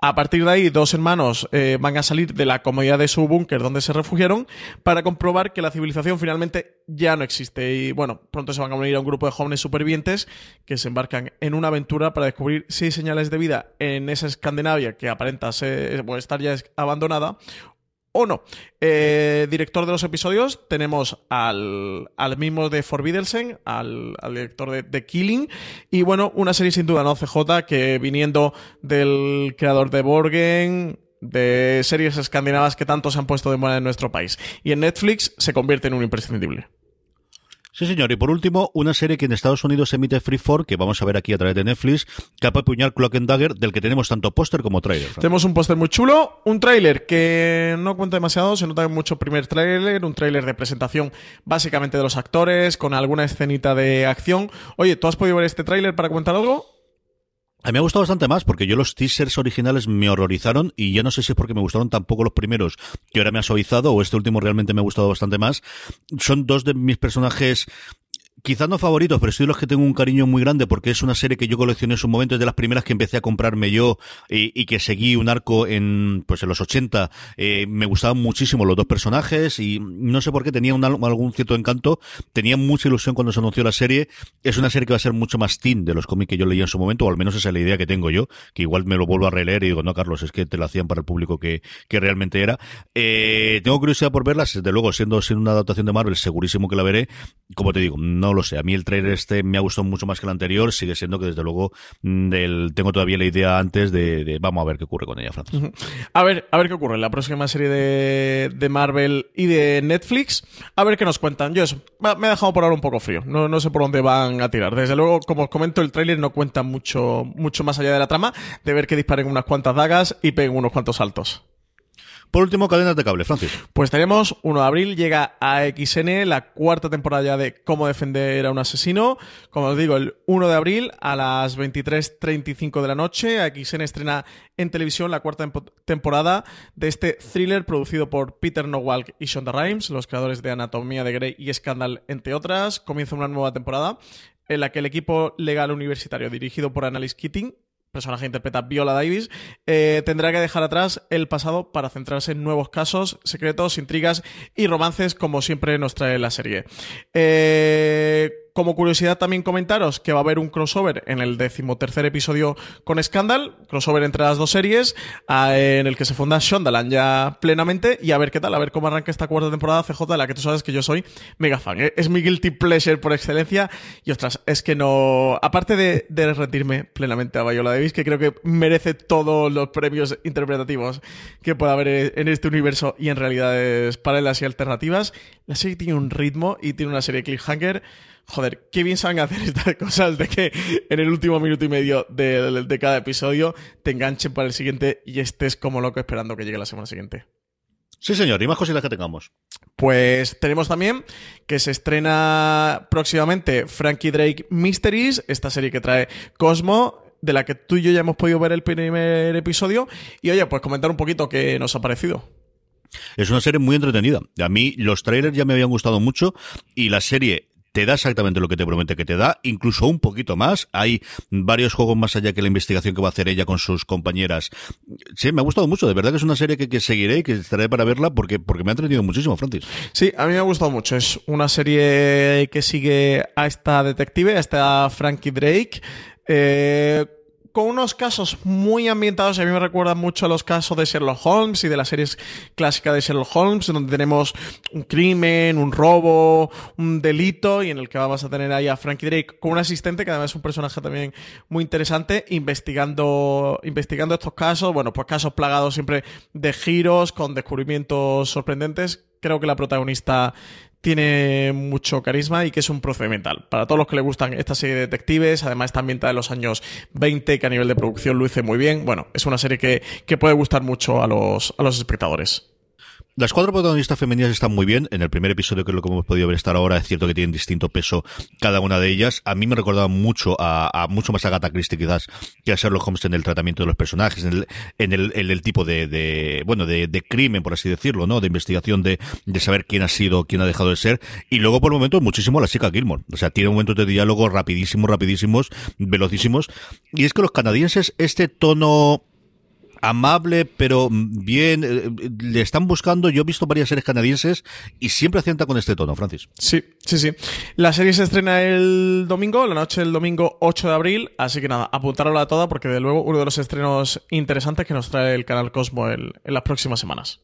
A partir de ahí, dos hermanos eh, van a salir de la comodidad de su búnker donde se refugiaron para comprobar que la civilización finalmente ya no existe. Y bueno, pronto se van a unir a un grupo de jóvenes supervivientes que se embarcan en una aventura para descubrir si hay señales de vida en esa Escandinavia que aparenta ser, estar ya abandonada o no. Eh, director de los episodios tenemos al, al mismo de Forbidden, al, al director de, The Killing, y bueno, una serie sin duda, ¿no? CJ, que viniendo del creador de Borgen, de series escandinavas que tanto se han puesto de moda en nuestro país. Y en Netflix se convierte en un imprescindible. Sí, señor. Y por último, una serie que en Estados Unidos emite Freeform, que vamos a ver aquí a través de Netflix, Capa Puñal Clock and Dagger, del que tenemos tanto póster como tráiler. Tenemos un póster muy chulo, un tráiler que no cuenta demasiado, se nota mucho primer tráiler, un tráiler de presentación básicamente de los actores, con alguna escenita de acción. Oye, ¿tú has podido ver este tráiler para comentar algo? A mí me ha gustado bastante más porque yo los teasers originales me horrorizaron y ya no sé si es porque me gustaron tampoco los primeros que ahora me ha suavizado o este último realmente me ha gustado bastante más. Son dos de mis personajes quizás no favoritos, pero sí de los que tengo un cariño muy grande porque es una serie que yo coleccioné en su momento, es de las primeras que empecé a comprarme yo y, que seguí un arco en pues en los 80. Eh, me gustaban muchísimo los dos personajes y no sé por qué tenía algún cierto encanto. Tenía mucha ilusión cuando se anunció la serie. Es una serie que va a ser mucho más teen de los cómics que yo leía en su momento, o al menos esa es la idea que tengo yo, que igual me lo vuelvo a releer y digo, no, Carlos, es que te lo hacían para el público que, que realmente era. Eh, tengo curiosidad por verlas, desde luego, siendo, siendo una adaptación de Marvel, segurísimo que la veré. Como te digo, no no lo sé. A mí el trailer este me ha gustado mucho más que el anterior. Sigue siendo que desde luego mm, del, tengo todavía la idea antes de, vamos a ver qué ocurre con ella, Francis. A ver, a ver qué ocurre la próxima serie de, de, Marvel y de Netflix. A ver qué nos cuentan. Yo eso, me ha dejado por ahora un poco frío. No, no sé por dónde van a tirar. Desde luego, como os comento, el tráiler no cuenta mucho, mucho más allá de la trama, de ver que disparen unas cuantas dagas y peguen unos cuantos saltos. Por último, cadenas de cable, Francis. Pues tenemos 1 de abril, llega a XN la cuarta temporada ya de Cómo defender a un asesino. Como os digo, el 1 de abril a las 23.35 de la noche, XN estrena en televisión la cuarta temporada de este thriller producido por Peter Nowalk y Shonda Rhimes, los creadores de Anatomía de Grey y Scandal, entre otras. Comienza una nueva temporada en la que el equipo legal universitario dirigido por Annalise Keating personaje interpreta Viola Davis, eh, tendrá que dejar atrás el pasado para centrarse en nuevos casos, secretos, intrigas y romances, como siempre nos trae la serie. Eh, como curiosidad también comentaros que va a haber un crossover en el decimotercer episodio con Scandal, crossover entre las dos series, en el que se funda Shondaland ya plenamente, y a ver qué tal, a ver cómo arranca esta cuarta temporada CJ, de la que tú sabes que yo soy mega fan. ¿eh? Es mi guilty pleasure por excelencia, y ostras, es que no... Aparte de, de rendirme plenamente a Viola Davis, que creo que merece todos los premios interpretativos que pueda haber en este universo y en realidades paralelas y alternativas, la serie tiene un ritmo y tiene una serie cliffhanger joder, qué bien saben hacer estas cosas de que en el último minuto y medio de, de, cada episodio te enganchen para el siguiente y estés como loco esperando que llegue la semana siguiente. Sí, señor, y más cositas que tengamos. Pues tenemos también que se estrena próximamente Frankie Drake Mysteries, esta serie que trae Cosmo, de la que tú y yo ya hemos podido ver el primer episodio. Y oye, pues comentar un poquito qué nos ha parecido. Es una serie muy entretenida. A mí los trailers ya me habían gustado mucho y la serie te da exactamente lo que te promete que te da, incluso un poquito más. Hay varios juegos más allá que la investigación que va a hacer ella con sus compañeras. Sí, me ha gustado mucho. De verdad que es una serie que, seguiré y que estaré para verla porque, porque me ha entretenido muchísimo, Francis. Sí, a mí me ha gustado mucho. Es una serie que sigue a esta detective, a esta Frankie Drake. Eh, con unos casos muy ambientados, a mí me recuerdan mucho a los casos de Sherlock Holmes y de las series clásicas de Sherlock Holmes, donde tenemos un crimen, un robo, un delito, y en el que vamos a tener ahí a Frankie Drake con un asistente, que además es un personaje también muy interesante, investigando, investigando estos casos, bueno, pues casos plagados siempre de giros, con descubrimientos sorprendentes. Creo que la protagonista tiene mucho carisma y que es un procedimental. Para todos los que le gustan esta serie de detectives, además está ambientada en los años 20, que a nivel de producción luce muy bien. Bueno, es una serie que, que puede gustar mucho a los, a los espectadores. Las cuatro protagonistas femeninas están muy bien. En el primer episodio, que es lo que hemos podido ver estar ahora, es cierto que tienen distinto peso cada una de ellas. A mí me recordaba mucho a, mucho más a Agatha Christie quizás que a Sherlock Holmes en el tratamiento de los personajes, en el, en el, el tipo de, bueno, de, crimen, por así decirlo, ¿no? De investigación de, de saber quién ha sido, quién ha dejado de ser. Y luego, por momentos, muchísimo la chica Gilmore. O sea, tiene momentos de diálogo rapidísimos, rapidísimos, velocísimos. Y es que los canadienses, este tono amable, pero bien, eh, le están buscando, yo he visto varias series canadienses y siempre acierta con este tono, Francis. Sí, sí, sí. La serie se estrena el domingo, la noche del domingo 8 de abril, así que nada, a toda porque de luego uno de los estrenos interesantes que nos trae el canal Cosmo en las próximas semanas.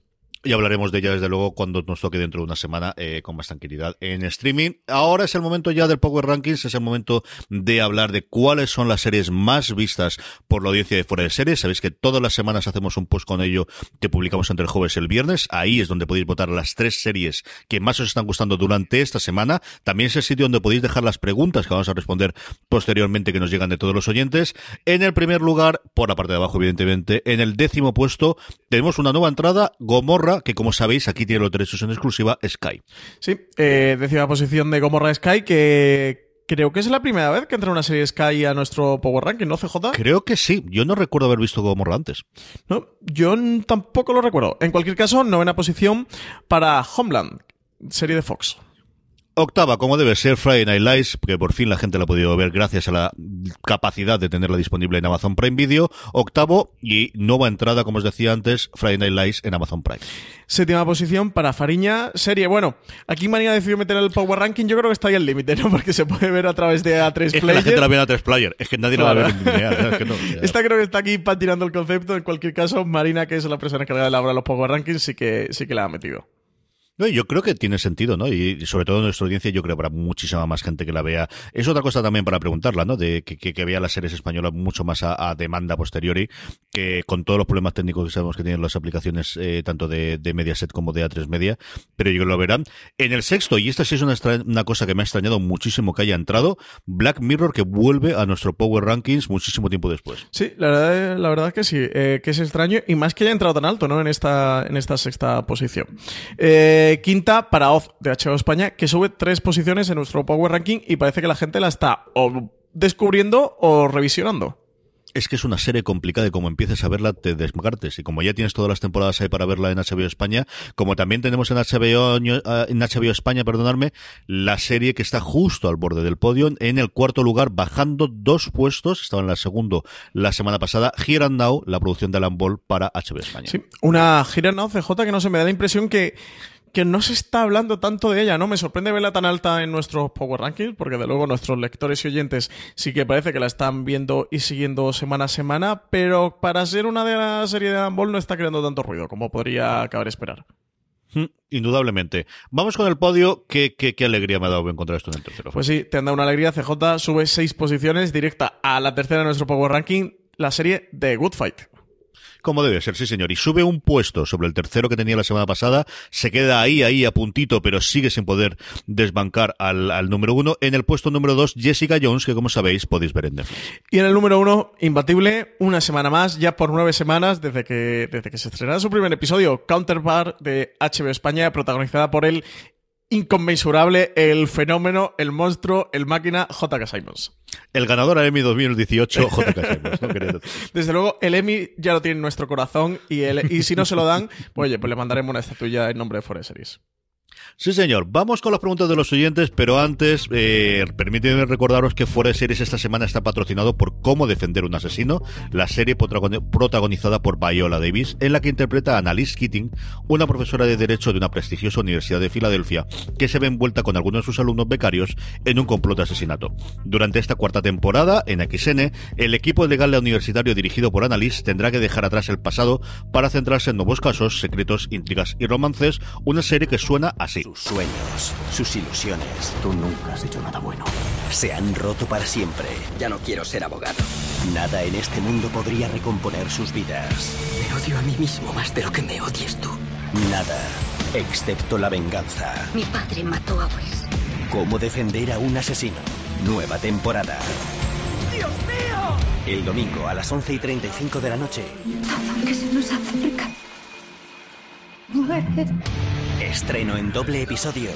Y hablaremos de ella, desde luego, cuando nos toque dentro de una semana eh, con más tranquilidad en streaming. Ahora es el momento ya del Power Rankings, es el momento de hablar de cuáles son las series más vistas por la audiencia de fuera de series. Sabéis que todas las semanas hacemos un post con ello que publicamos entre el jueves y el viernes. Ahí es donde podéis votar las tres series que más os están gustando durante esta semana. También es el sitio donde podéis dejar las preguntas que vamos a responder posteriormente que nos llegan de todos los oyentes. En el primer lugar, por la parte de abajo, evidentemente, en el décimo puesto, tenemos una nueva entrada, Gomorra que como sabéis aquí tiene los derechos en exclusiva Sky. Sí, eh, décima posición de Gomorra Sky que creo que es la primera vez que entra una serie Sky a nuestro Power Ranking, ¿no, CJ? Creo que sí. Yo no recuerdo haber visto Gomorra antes. No, yo tampoco lo recuerdo. En cualquier caso, novena posición para Homeland, serie de Fox. Octava, como debe ser, Friday Night Lights, que por fin la gente la ha podido ver gracias a la capacidad de tenerla disponible en Amazon Prime Video. Octavo y nueva entrada, como os decía antes, Friday Night Lights en Amazon Prime. Séptima posición para Fariña, serie. Bueno, aquí María decidió meter el Power Ranking, yo creo que está ahí el límite, ¿no? Porque se puede ver a través de A3 Player. Es que la gente la ve a A3 Player, es que nadie la va a ver en Esta creo que está aquí patinando el concepto. En cualquier caso, Marina, que es la persona encargada de elaborar los Power Rankings, sí que, sí que la ha metido. No, yo creo que tiene sentido, ¿no? Y sobre todo en nuestra audiencia, yo creo que habrá muchísima más gente que la vea. Es otra cosa también para preguntarla, ¿no? De que, que, vea las series españolas mucho más a, demanda posteriori, que con todos los problemas técnicos que sabemos que tienen las aplicaciones, eh, tanto de, Mediaset como de A3 Media, pero yo lo verán. En el sexto, y esta sí es una, una cosa que me ha extrañado muchísimo que haya entrado, Black Mirror que vuelve a nuestro Power Rankings muchísimo tiempo después. Sí, la verdad, la verdad que sí, eh, que es extraño, y más que haya entrado tan alto, ¿no? En esta, en esta sexta posición. Eh, quinta para Oz de HBO España, que sube tres posiciones en nuestro Power Ranking y parece que la gente la está o descubriendo o revisionando es que es una serie complicada y como empieces a verla te desmartes. Y como ya tienes todas las temporadas ahí para verla en HBO España, como también tenemos en HBO, eh, en HBO España, perdonarme, la serie que está justo al borde del podio, en el cuarto lugar, bajando dos puestos, estaba en la segundo la semana pasada, Here and Now, la producción de Alan Ball para HBO España. Sí, una Here and Now CJ que no se me da la impresión que que no se está hablando tanto de ella, ¿no? Me sorprende verla tan alta en nuestros Power Rankings, porque de luego nuestros lectores y oyentes sí que parece que la están viendo y siguiendo semana a semana, pero para ser una de las series de handball no está creando tanto ruido como podría acabar esperar. Hmm, indudablemente. Vamos con el podio. ¿Qué, qué, alegría me ha dado encontrar esto en el tercero. Pues sí, te han dado una alegría. CJ sube seis posiciones directa a la tercera de nuestro Power Ranking, la serie de Good Fight. Como debe ser, sí señor. Y sube un puesto sobre el tercero que tenía la semana pasada. Se queda ahí, ahí a puntito, pero sigue sin poder desbancar al, al número uno. En el puesto número dos, Jessica Jones, que como sabéis podéis ver en Netflix. Y en el número uno, imbatible, una semana más, ya por nueve semanas desde que, desde que se estrenara su primer episodio, Counterpart de HBO España, protagonizada por el inconmensurable, el fenómeno, el monstruo, el máquina J.K. Simons. El ganador al Emmy 2018, J.K. Simons, ¿no? Desde luego, el Emmy ya lo tiene en nuestro corazón y, el- y si no se lo dan, pues oye, pues le mandaremos una estatuilla en nombre de Forest Series. Sí, señor. Vamos con las preguntas de los oyentes, pero antes, eh, permíteme recordaros que Fuera de Series esta semana está patrocinado por Cómo Defender un Asesino, la serie protagoni- protagonizada por Viola Davis, en la que interpreta a Annalise Keating, una profesora de Derecho de una prestigiosa universidad de Filadelfia, que se ve envuelta con algunos de sus alumnos becarios en un complot de asesinato. Durante esta cuarta temporada, en XN, el equipo legal universitario dirigido por Annalise tendrá que dejar atrás el pasado para centrarse en nuevos casos, secretos, intrigas y romances, una serie que suena así. Sus sueños, sus ilusiones. Tú nunca has hecho nada bueno. Se han roto para siempre. Ya no quiero ser abogado. Nada en este mundo podría recomponer sus vidas. Me odio a mí mismo más de lo que me odies tú. Nada, excepto la venganza. Mi padre mató a Wes. Cómo defender a un asesino. Nueva temporada. ¡Dios mío! El domingo a las 11 y 35 de la noche. Todo que se nos acerca. Muere. Estreno en doble episodio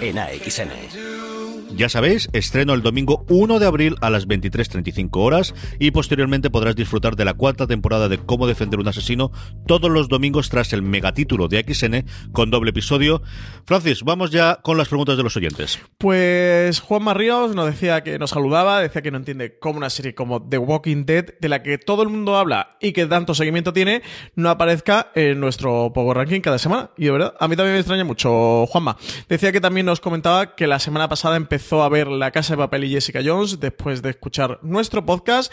en AXN. Ya sabéis, estreno el domingo 1 de abril a las 23.35 horas y posteriormente podrás disfrutar de la cuarta temporada de Cómo defender un asesino todos los domingos tras el megatítulo de XN con doble episodio. Francis, vamos ya con las preguntas de los oyentes. Pues Juan Ríos nos decía que nos saludaba, decía que no entiende cómo una serie como The Walking Dead, de la que todo el mundo habla y que tanto seguimiento tiene, no aparezca en nuestro Power Ranking cada semana. Y de verdad, a mí también me extraña mucho, Juanma. Decía que también nos comentaba que la semana pasada empezó a ver La Casa de Papel y Jessica Jones después de escuchar nuestro podcast.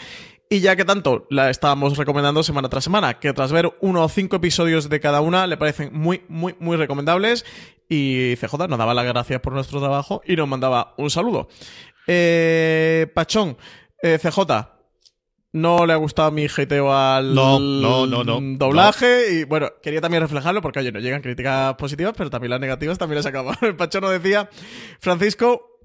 Y ya que tanto la estábamos recomendando semana tras semana, que tras ver uno o cinco episodios de cada una le parecen muy, muy, muy recomendables. Y CJ nos daba las gracias por nuestro trabajo y nos mandaba un saludo. Eh, Pachón, eh, CJ, no le ha gustado mi hateo al No, no, no, no. doblaje y bueno, quería también reflejarlo porque oye, nos llegan críticas positivas, pero también las negativas también las acabamos. El Pachón nos decía, Francisco,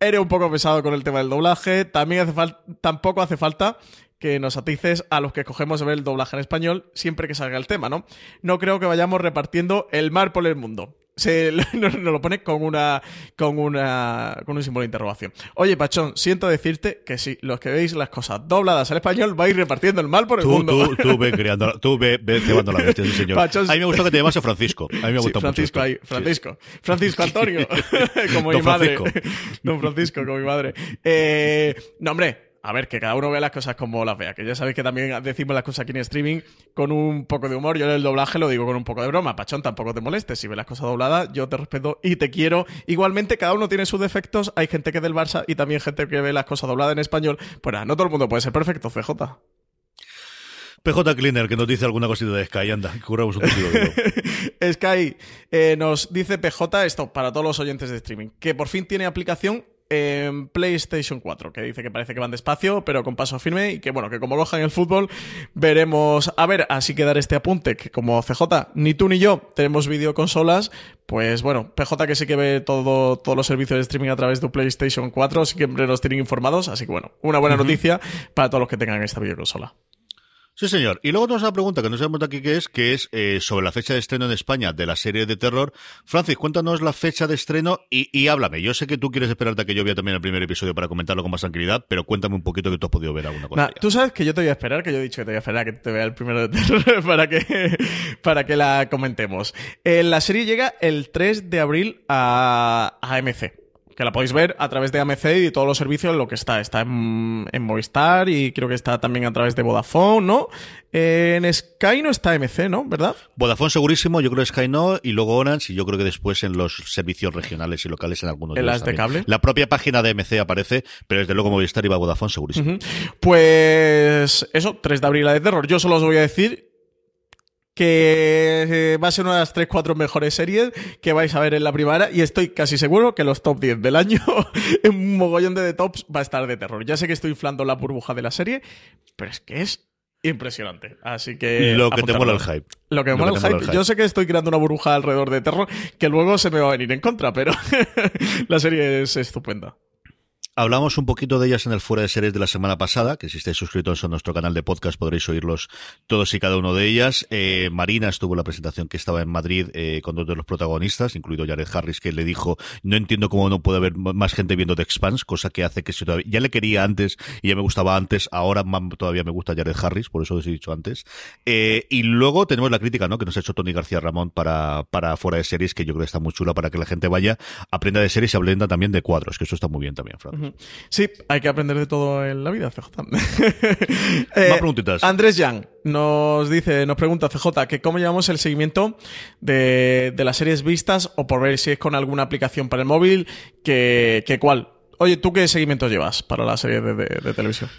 eres un poco pesado con el tema del doblaje, también hace falta, tampoco hace falta que nos atices a los que cogemos ver el doblaje en español siempre que salga el tema, ¿no? No creo que vayamos repartiendo el mar por el mundo. Se nos, nos lo pone con una con una con un símbolo de interrogación. Oye, Pachón, siento decirte que si los que veis las cosas dobladas al español vais repartiendo el mal por el Tú, mundo. tú, tú ve creando, tú ve, ve cebando la bestia, sí, señor. Pachos- A mí me gustó que te llamase Francisco. A mí me Sí, gusta Francisco mucho. ahí. Sí. Francisco. Francisco Antonio, como Don mi madre. Francisco. Don Francisco, como mi madre. Eh, no, hombre, a ver, que cada uno vea las cosas como las vea. Que ya sabéis que también decimos las cosas aquí en streaming con un poco de humor. Yo en el doblaje lo digo con un poco de broma. Pachón, tampoco te molestes. Si ves las cosas dobladas, yo te respeto y te quiero. Igualmente, cada uno tiene sus defectos. Hay gente que es del Barça y también gente que ve las cosas dobladas en español. Pues nada, no todo el mundo puede ser perfecto, CJ. PJ Cleaner, que nos dice alguna cosita de Sky, anda, curramos un poquito. Sky eh, nos dice PJ esto para todos los oyentes de streaming, que por fin tiene aplicación en PlayStation 4, que dice que parece que van despacio, pero con paso firme y que bueno, que como cojan el fútbol, veremos. A ver, así que dar este apunte, que como CJ, ni tú ni yo tenemos videoconsolas, pues bueno, PJ que sí que ve todo, todos los servicios de streaming a través de PlayStation 4, siempre nos tienen informados, así que bueno, una buena noticia para todos los que tengan esta videoconsola. Sí, señor. Y luego tenemos una pregunta que no sabemos de aquí qué es, que es eh, sobre la fecha de estreno en España de la serie de terror. Francis, cuéntanos la fecha de estreno y, y háblame. Yo sé que tú quieres esperarte a que yo vea también el primer episodio para comentarlo con más tranquilidad, pero cuéntame un poquito que tú has podido ver alguna cosa. Nah, tú sabes que yo te voy a esperar, que yo he dicho que te voy a esperar a que te vea el primero de terror para que, para que la comentemos. Eh, la serie llega el 3 de abril a, a AMC. Que la podéis ver a través de AMC y de todos los servicios en lo que está. Está en, en Movistar y creo que está también a través de Vodafone, ¿no? Eh, en Sky no está AMC, ¿no? ¿Verdad? Vodafone segurísimo, yo creo que Sky no, y luego Orange, y yo creo que después en los servicios regionales y locales en algunos ¿En las de cable? La propia página de MC aparece, pero desde luego Movistar y Vodafone segurísimo. Pues eso, 3 de abril la de terror. Yo solo os voy a decir que eh, va a ser una de las 3-4 mejores series que vais a ver en la primavera y estoy casi seguro que los top 10 del año, en un mogollón de, de tops, va a estar de terror. Ya sé que estoy inflando la burbuja de la serie, pero es que es impresionante. Así que. Lo que te mola el hype. Lo que me mola el hype. Yo sé que estoy creando una burbuja alrededor de terror que luego se me va a venir en contra, pero la serie es estupenda. Hablamos un poquito de ellas en el fuera de series de la semana pasada, que si estáis suscritos a nuestro canal de podcast podréis oírlos todos y cada uno de ellas. Eh, Marina estuvo en la presentación que estaba en Madrid eh, con dos de los protagonistas, incluido Jared Harris, que le dijo, no entiendo cómo no puede haber más gente viendo The Expanse, cosa que hace que si todavía, ya le quería antes y ya me gustaba antes, ahora más todavía me gusta Jared Harris, por eso os he dicho antes. Eh, y luego tenemos la crítica, ¿no? Que nos ha hecho Tony García Ramón para, para fuera de series, que yo creo que está muy chula para que la gente vaya, aprenda de series y aprenda también de cuadros, que eso está muy bien también, Fran. Sí, hay que aprender de todo en la vida, CJ. Eh, Más preguntitas. Andrés Yang nos dice, nos pregunta CJ que cómo llevamos el seguimiento de, de las series vistas o por ver si es con alguna aplicación para el móvil, que, que cuál. Oye, ¿tú qué seguimiento llevas para la serie de, de- de televisión?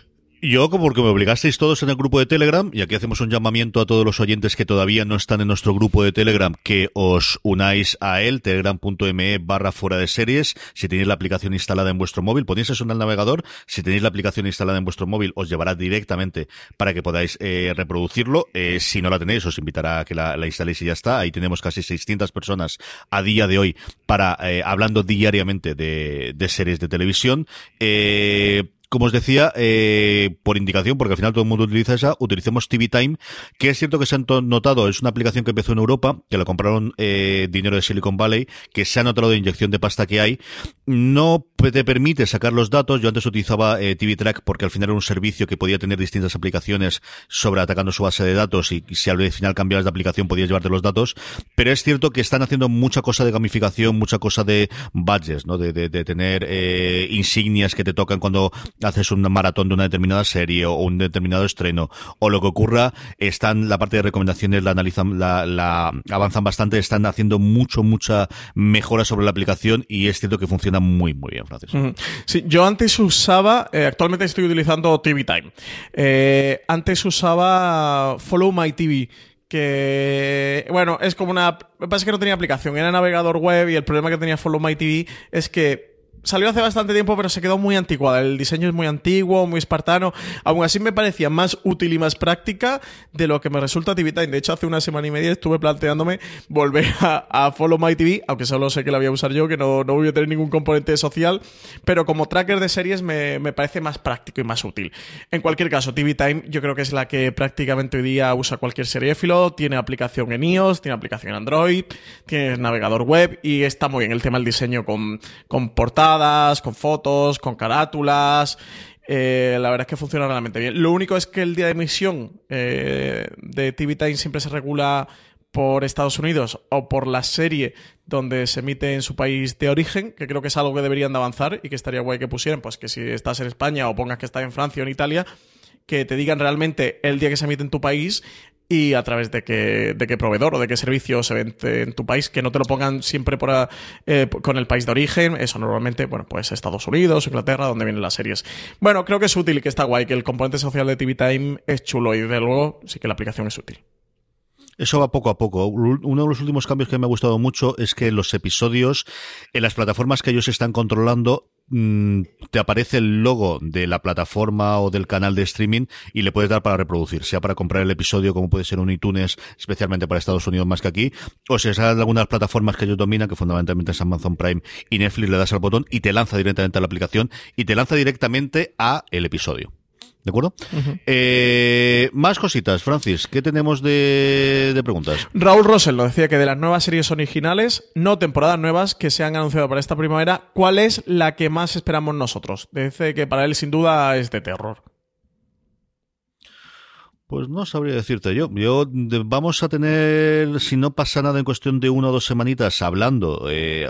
Yo, como porque me obligasteis todos en el grupo de Telegram, y aquí hacemos un llamamiento a todos los oyentes que todavía no están en nuestro grupo de Telegram, que os unáis a él, telegram.me barra fuera de series. Si tenéis la aplicación instalada en vuestro móvil, ponéis eso en el navegador. Si tenéis la aplicación instalada en vuestro móvil, os llevará directamente para que podáis eh, reproducirlo. Eh, si no la tenéis, os invitará a que la, la instaléis y ya está. Ahí tenemos casi 600 personas a día de hoy para eh, hablando diariamente de, de series de televisión. Eh, como os decía, eh, por indicación, porque al final todo el mundo utiliza esa, utilicemos TV Time, que es cierto que se han notado, es una aplicación que empezó en Europa, que la compraron eh, dinero de Silicon Valley, que se ha notado de inyección de pasta que hay. No te permite sacar los datos. Yo antes utilizaba eh, TV Track porque al final era un servicio que podía tener distintas aplicaciones sobre atacando su base de datos y, y si al final cambiabas de aplicación podías llevarte los datos. Pero es cierto que están haciendo mucha cosa de gamificación, mucha cosa de badges, ¿no? De, de, de tener eh, insignias que te tocan cuando haces un maratón de una determinada serie o un determinado estreno o lo que ocurra, están la parte de recomendaciones la analizan, la, la avanzan bastante, están haciendo mucho, mucha mejora sobre la aplicación y es cierto que funciona muy, muy bien, Francis. Sí, yo antes usaba, eh, actualmente estoy utilizando TV Time. Eh, antes usaba Follow My TV. Que, bueno, es como una. Pasa es que no tenía aplicación, era navegador web y el problema que tenía Follow My TV es que salió hace bastante tiempo, pero se quedó muy anticuada. El diseño es muy antiguo, muy espartano. Aún así me parecía más útil y más práctica de lo que me resulta TV Time. De hecho, hace una semana y media estuve planteándome volver a, Follow My TV, aunque solo sé que la voy a usar yo, que no, no voy a tener ningún componente social, pero como tracker de series me, me parece más práctico y más útil. En cualquier caso, TV Time yo creo que es la que prácticamente hoy día usa cualquier seriéfilo, tiene aplicación en iOS, tiene aplicación en Android, tiene navegador web y está muy bien el tema del diseño con, con con fotos, con carátulas. Eh, la verdad es que funciona realmente bien. Lo único es que el día de emisión eh, de TV Time siempre se regula por Estados Unidos o por la serie donde se emite en su país de origen, que creo que es algo que deberían de avanzar y que estaría guay que pusieran, pues que si estás en España o pongas que estás en Francia o en Italia, que te digan realmente el día que se emite en tu país y a través de qué, de qué proveedor o de qué servicio se vende en tu país, que no te lo pongan siempre por, eh, con el país de origen, eso normalmente, bueno, pues Estados Unidos, Inglaterra, donde vienen las series. Bueno, creo que es útil y que está guay, que el componente social de TV Time es chulo y desde luego sí que la aplicación es útil. Eso va poco a poco. Uno de los últimos cambios que me ha gustado mucho es que los episodios en las plataformas que ellos están controlando mm, te aparece el logo de la plataforma o del canal de streaming y le puedes dar para reproducir, sea para comprar el episodio como puede ser un iTunes, especialmente para Estados Unidos más que aquí, o si de algunas plataformas que ellos dominan, que fundamentalmente es Amazon Prime y Netflix, le das al botón y te lanza directamente a la aplicación y te lanza directamente a el episodio. ¿De acuerdo? Eh, más cositas, Francis. ¿Qué tenemos de, de preguntas? Raúl Rosell lo decía que de las nuevas series originales, no temporadas nuevas que se han anunciado para esta primavera, ¿cuál es la que más esperamos nosotros? Dice que para él sin duda es de terror. Pues no sabría decirte yo. Yo de- vamos a tener, si no pasa nada en cuestión de una o dos semanitas, hablando. eh,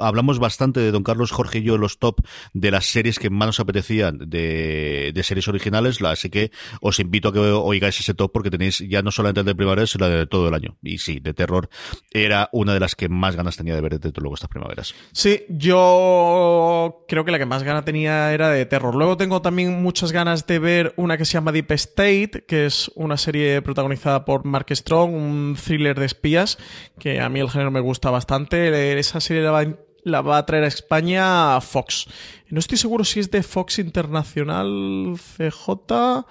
hablamos bastante de Don Carlos Jorge y yo los top de las series que más nos apetecían de, de series originales, así que os invito a que oigáis ese top porque tenéis ya no solamente el de primavera, sino el de todo el año. Y sí, de terror era una de las que más ganas tenía de ver desde luego estas primaveras. Sí, yo creo que la que más gana tenía era de terror. Luego tengo también muchas ganas de ver una que se llama Deep State, que es una serie protagonizada por Mark Strong, un thriller de espías, que a mí el género me gusta bastante. Esa serie la va, la va a traer a España Fox. No estoy seguro si es de Fox Internacional CJ.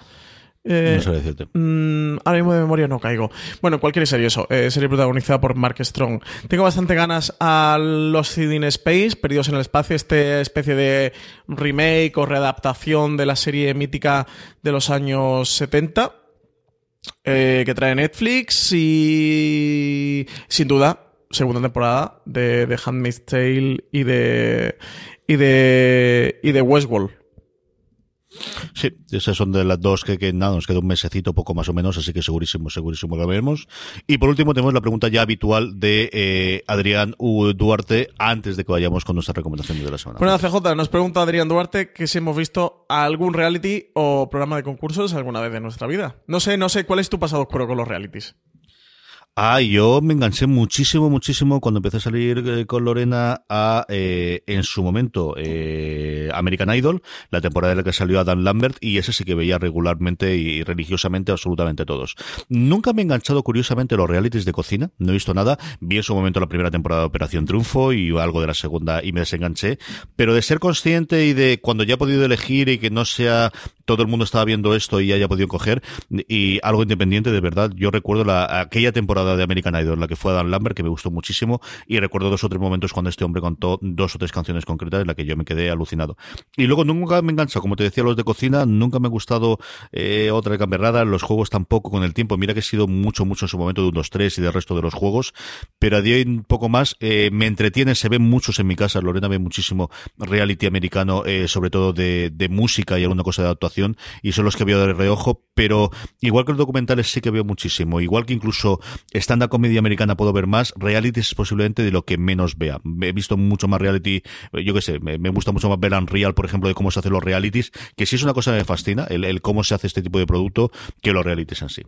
Eh, No sabría decirte. mm, ahora mismo de memoria no caigo. Bueno, cualquier serie eso. eh, serie protagonizada por Mark Strong. Tengo bastante ganas a Los in Space, Perdidos en el Espacio, esta especie de remake o readaptación de la serie mítica de los años 70 eh, que trae Netflix y sin duda segunda temporada de, de Handmaid's Tale y de y de y de Westworld. Sí, esas son de las dos que, que nada, nos queda un mesecito poco más o menos, así que segurísimo, segurísimo que veremos. Y por último tenemos la pregunta ya habitual de eh, Adrián. Duarte antes de que vayamos con nuestras recomendaciones de la semana. Bueno, CJ, nos pregunta Adrián Duarte que si hemos visto algún reality o programa de concursos alguna vez en nuestra vida. No sé, no sé cuál es tu pasado oscuro con los realities. Ah, yo me enganché muchísimo, muchísimo cuando empecé a salir eh, con Lorena a, eh, en su momento, eh, American Idol, la temporada en la que salió Adam Lambert, y ese sí que veía regularmente y religiosamente absolutamente todos. Nunca me he enganchado curiosamente los realities de cocina, no he visto nada, vi en su momento la primera temporada de Operación Triunfo y algo de la segunda y me desenganché, pero de ser consciente y de cuando ya he podido elegir y que no sea todo el mundo estaba viendo esto y haya podido coger y algo independiente de verdad. Yo recuerdo la, aquella temporada de American Idol la que fue Adam Lambert que me gustó muchísimo y recuerdo dos o tres momentos cuando este hombre contó dos o tres canciones concretas en la que yo me quedé alucinado. Y luego nunca me engancha como te decía los de cocina nunca me ha gustado eh, otra camberrada los juegos tampoco con el tiempo. Mira que he sido mucho mucho en su momento de un 2-3 y del resto de los juegos pero a día de un poco más eh, me entretiene se ven muchos en mi casa. Lorena ve muchísimo reality americano eh, sobre todo de, de música y alguna cosa de actuación y son los que veo de reojo, pero igual que los documentales sí que veo muchísimo, igual que incluso stand-up comedia americana puedo ver más, reality es posiblemente de lo que menos vea. He visto mucho más reality, yo qué sé, me, gusta mucho más ver Unreal, por ejemplo, de cómo se hacen los realities, que sí es una cosa que me fascina, el, cómo se hace este tipo de producto, que los realities en sí.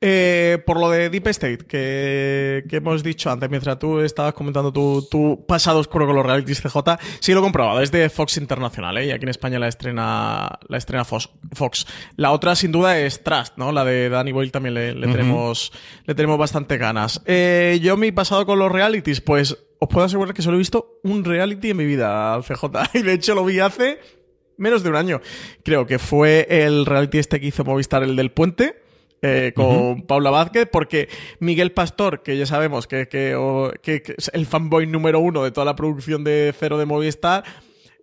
Eh, por lo de Deep State, que, que, hemos dicho antes, mientras tú estabas comentando tu, tu pasado oscuro con los realities CJ, sí lo he comprobado, es de Fox Internacional, ¿eh? y aquí en España la estrena, la estrena Fox. Fox. La otra, sin duda, es Trust, ¿no? La de Danny Boyle también le, le uh -huh. tenemos, le tenemos bastante ganas. Eh, yo, mi pasado con los realities, pues os puedo asegurar que solo he visto un reality en mi vida, CJ. Y de hecho lo vi hace menos de un año. Creo que fue el reality este que hizo Movistar, el del puente. Eh, con uh -huh. Paula Vázquez, porque Miguel Pastor, que ya sabemos que, que, que, que es el fanboy número uno de toda la producción de Cero de Movistar,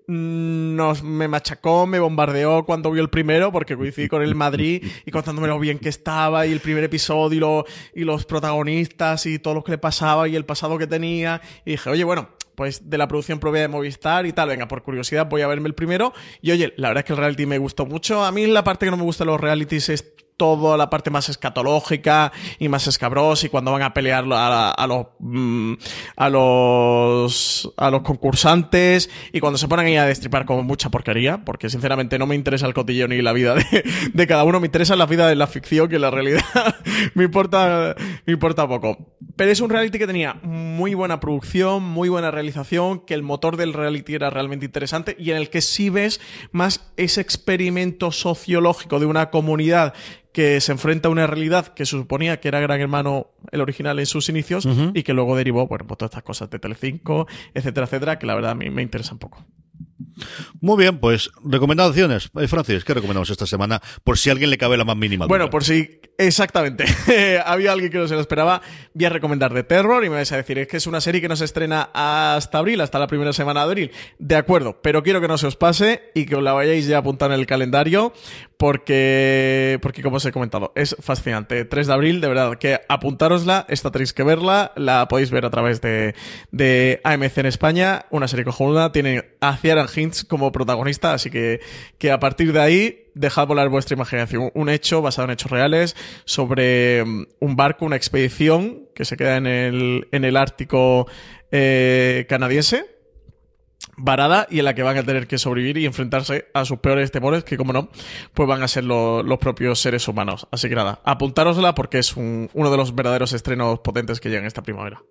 nos me machacó, me bombardeó cuando vio el primero, porque coincidí con el Madrid y contándome lo bien que estaba y el primer episodio y, lo, y los protagonistas y todo lo que le pasaba y el pasado que tenía. Y dije, oye, bueno, pues de la producción propia de Movistar y tal, venga, por curiosidad voy a verme el primero. Y oye, la verdad es que el reality me gustó mucho. A mí la parte que no me gusta de los realities es toda la parte más escatológica y más escabrosa y cuando van a pelear a, a, los mm, a los a los concursantes y cuando se ponen ahí a destripar como mucha porquería porque sinceramente no me interesa el cotilleo ni la vida de, de cada uno me interesa la vida de la ficción que la realidad me importa me importa poco. Pero es un reality que tenía muy buena producción muy buena realización que el motor del reality era realmente interesante y en el que sí ves más ese experimento sociológico de una comunidad que se enfrenta a una realidad que se suponía que era Gran Hermano el original en sus inicios uh -huh. y que luego derivó, bueno, pues todas estas cosas de Telecinco, etcétera, etcétera, que la verdad a mí me interesa un poco. Muy bien, pues recomendaciones. Eh, Francis, ¿qué recomendamos esta semana? Por si a alguien le cabe la más mínima. Bueno, por si exactamente había alguien que no se lo esperaba, voy a recomendar de Terror y me vais a decir, es que es una serie que no se estrena hasta abril, hasta la primera semana de abril. De acuerdo, pero quiero que no se os pase y que os la vayáis ya a apuntar en el calendario porque, porque como os he comentado, es fascinante. 3 de abril, de verdad, que apuntárosla, esta tenéis que verla, la podéis ver a través de, AMC en España, una serie cojonuda, tiene a Ciaran Hinds como protagonista, así que, que a partir de ahí dejad volar vuestra imaginación. Un hecho basado en hechos reales sobre un barco, una expedición que se queda en el, en el Ártico eh, canadiense varada y en la que van a tener que sobrevivir y enfrentarse a sus peores temores, que como no, pues van a ser lo, los propios seres humanos. Así que nada, apuntárosla porque es un, uno de los verdaderos estrenos potentes que llegan esta primavera.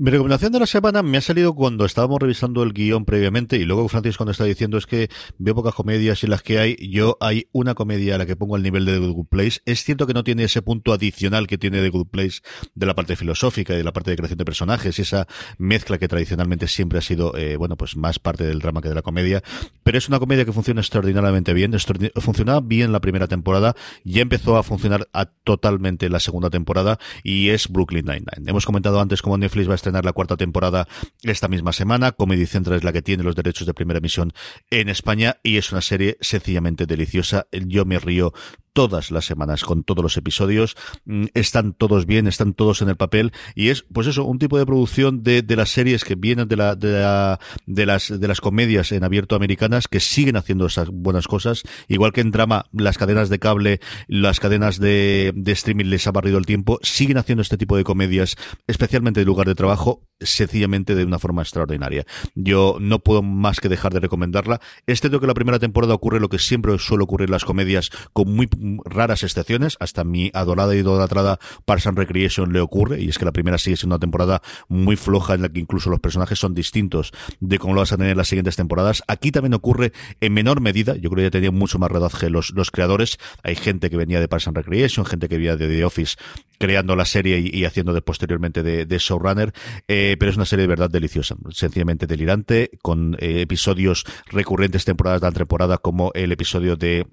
Mi recomendación de la semana me ha salido cuando estábamos revisando el guion previamente y luego Francis cuando está diciendo es que veo pocas comedias y las que hay, yo hay una comedia a la que pongo al nivel de Good Place. Es cierto que no tiene ese punto adicional que tiene The Good Place de la parte filosófica y de la parte de creación de personajes y esa mezcla que tradicionalmente siempre ha sido, eh, bueno, pues más parte del drama que de la comedia, pero es una comedia que funciona extraordinariamente bien, funcionaba bien la primera temporada, ya empezó a funcionar a totalmente la segunda temporada y es Brooklyn Nine-Nine. Hemos comentado antes cómo Netflix va a estar la cuarta temporada esta misma semana. Comedy Central es la que tiene los derechos de primera emisión en España y es una serie sencillamente deliciosa. Yo me río todas las semanas con todos los episodios. Mm, están todos bien, están todos en el papel y es, pues eso, un tipo de producción de, de las series que vienen de, la, de, de, las, de las comedias en abierto americanas que siguen haciendo esas buenas cosas. Igual que en drama, las cadenas de cable, las cadenas de, de streaming les ha barrido el tiempo, siguen haciendo este tipo de comedias, especialmente de lugar de trabajo, sencillamente de una forma extraordinaria. Yo no puedo más que dejar de recomendarla. Creo que la primera temporada ocurre lo que siempre suele ocurrir en las comedias, con muy raras excepciones. Hasta mi adorada y idolatrada Parks and Recreation le ocurre, y es que la primera sigue siendo una temporada muy floja en la que incluso los personajes son distintos de cómo lo vas a tener en las siguientes temporadas. Aquí también ocurre en menor medida. Yo creo que ya tenía mucho más rodaje los, los creadores. Hay gente que venía de Parks and Recreation, gente que venía de The Office creando la serie y, haciendo de, posteriormente de, showrunner. Eh, pero es una serie de verdad deliciosa, sencillamente delirante, con eh, episodios recurrentes temporadas de temporada como el episodio de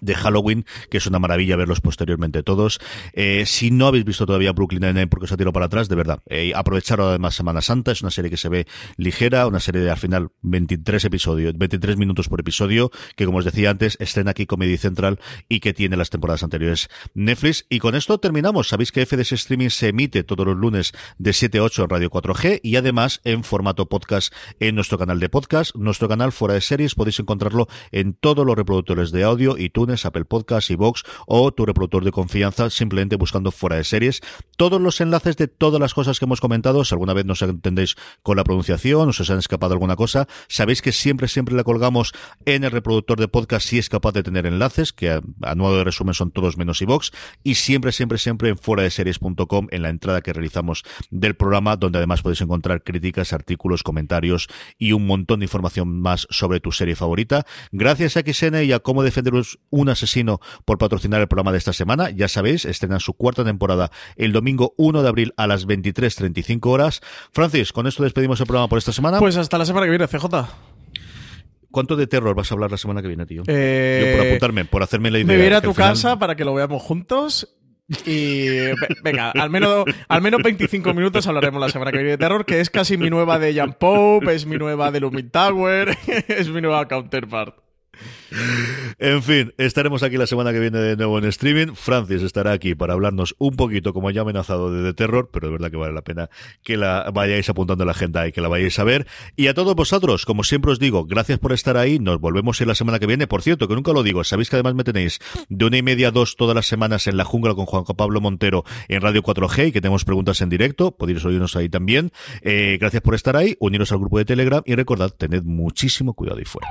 de Halloween, que es una maravilla verlos posteriormente todos. Eh, si no habéis visto todavía Brooklyn Nine-Nine porque se ha tirado para atrás, de verdad, eh, aprovechar además Semana Santa, es una serie que se ve ligera, una serie de al final 23 episodios, 23 minutos por episodio, que como os decía antes, estrena aquí Comedy Central y que tiene las temporadas anteriores Netflix. Y con esto terminamos. Sabéis que FDS Streaming se emite todos los lunes de 7 a 8 en Radio 4G y además en formato podcast en nuestro canal de podcast, nuestro canal fuera de series, podéis encontrarlo en todos los reproductores de audio, y tú Apple Podcasts, Vox o tu reproductor de confianza, simplemente buscando fuera de series. Todos los enlaces de todas las cosas que hemos comentado, si alguna vez no entendéis con la pronunciación o se os han escapado alguna cosa, sabéis que siempre, siempre la colgamos en el reproductor de podcast si es capaz de tener enlaces, que a, nuevo de resumen son todos menos iVox, y siempre, siempre, siempre en fuera de series.com en la entrada que realizamos del programa, donde además podéis encontrar críticas, artículos, comentarios y un montón de información más sobre tu serie favorita. Gracias a XN y a cómo defenderos un asesino por patrocinar el programa de esta semana. Ya sabéis, estrenan su cuarta temporada el domingo 1 de abril a las 23.35 horas. Francis, con esto despedimos el programa por esta semana. Pues hasta la semana que viene, CJ. ¿Cuánto de terror vas a hablar la semana que viene, tío? Eh, Yo por apuntarme, por hacerme la idea. Me voy a ir a tu casa para que lo veamos juntos. Y venga, al menos, al menos 25 minutos hablaremos la semana que viene de terror, que es casi mi nueva de Jan Pope, es mi nueva de Lumin Tower, es mi nueva counterpart. En fin, estaremos aquí la semana que viene de nuevo en streaming. Francis estará aquí para hablarnos un poquito, como ya amenazado, de The Terror, pero es verdad que vale la pena que la vayáis apuntando en la agenda y que la vayáis a ver. Y a todos vosotros, como siempre os digo, gracias por estar ahí. Nos volvemos en la semana que viene. Por cierto, que nunca lo digo, sabéis que además me tenéis de una y media a dos todas las semanas en la jungla con Juan Pablo Montero en Radio 4G y que tenemos preguntas en directo. Podéis oírnos ahí también. Eh, gracias por estar ahí, uniros al grupo de Telegram y recordad, tened muchísimo cuidado y fuera.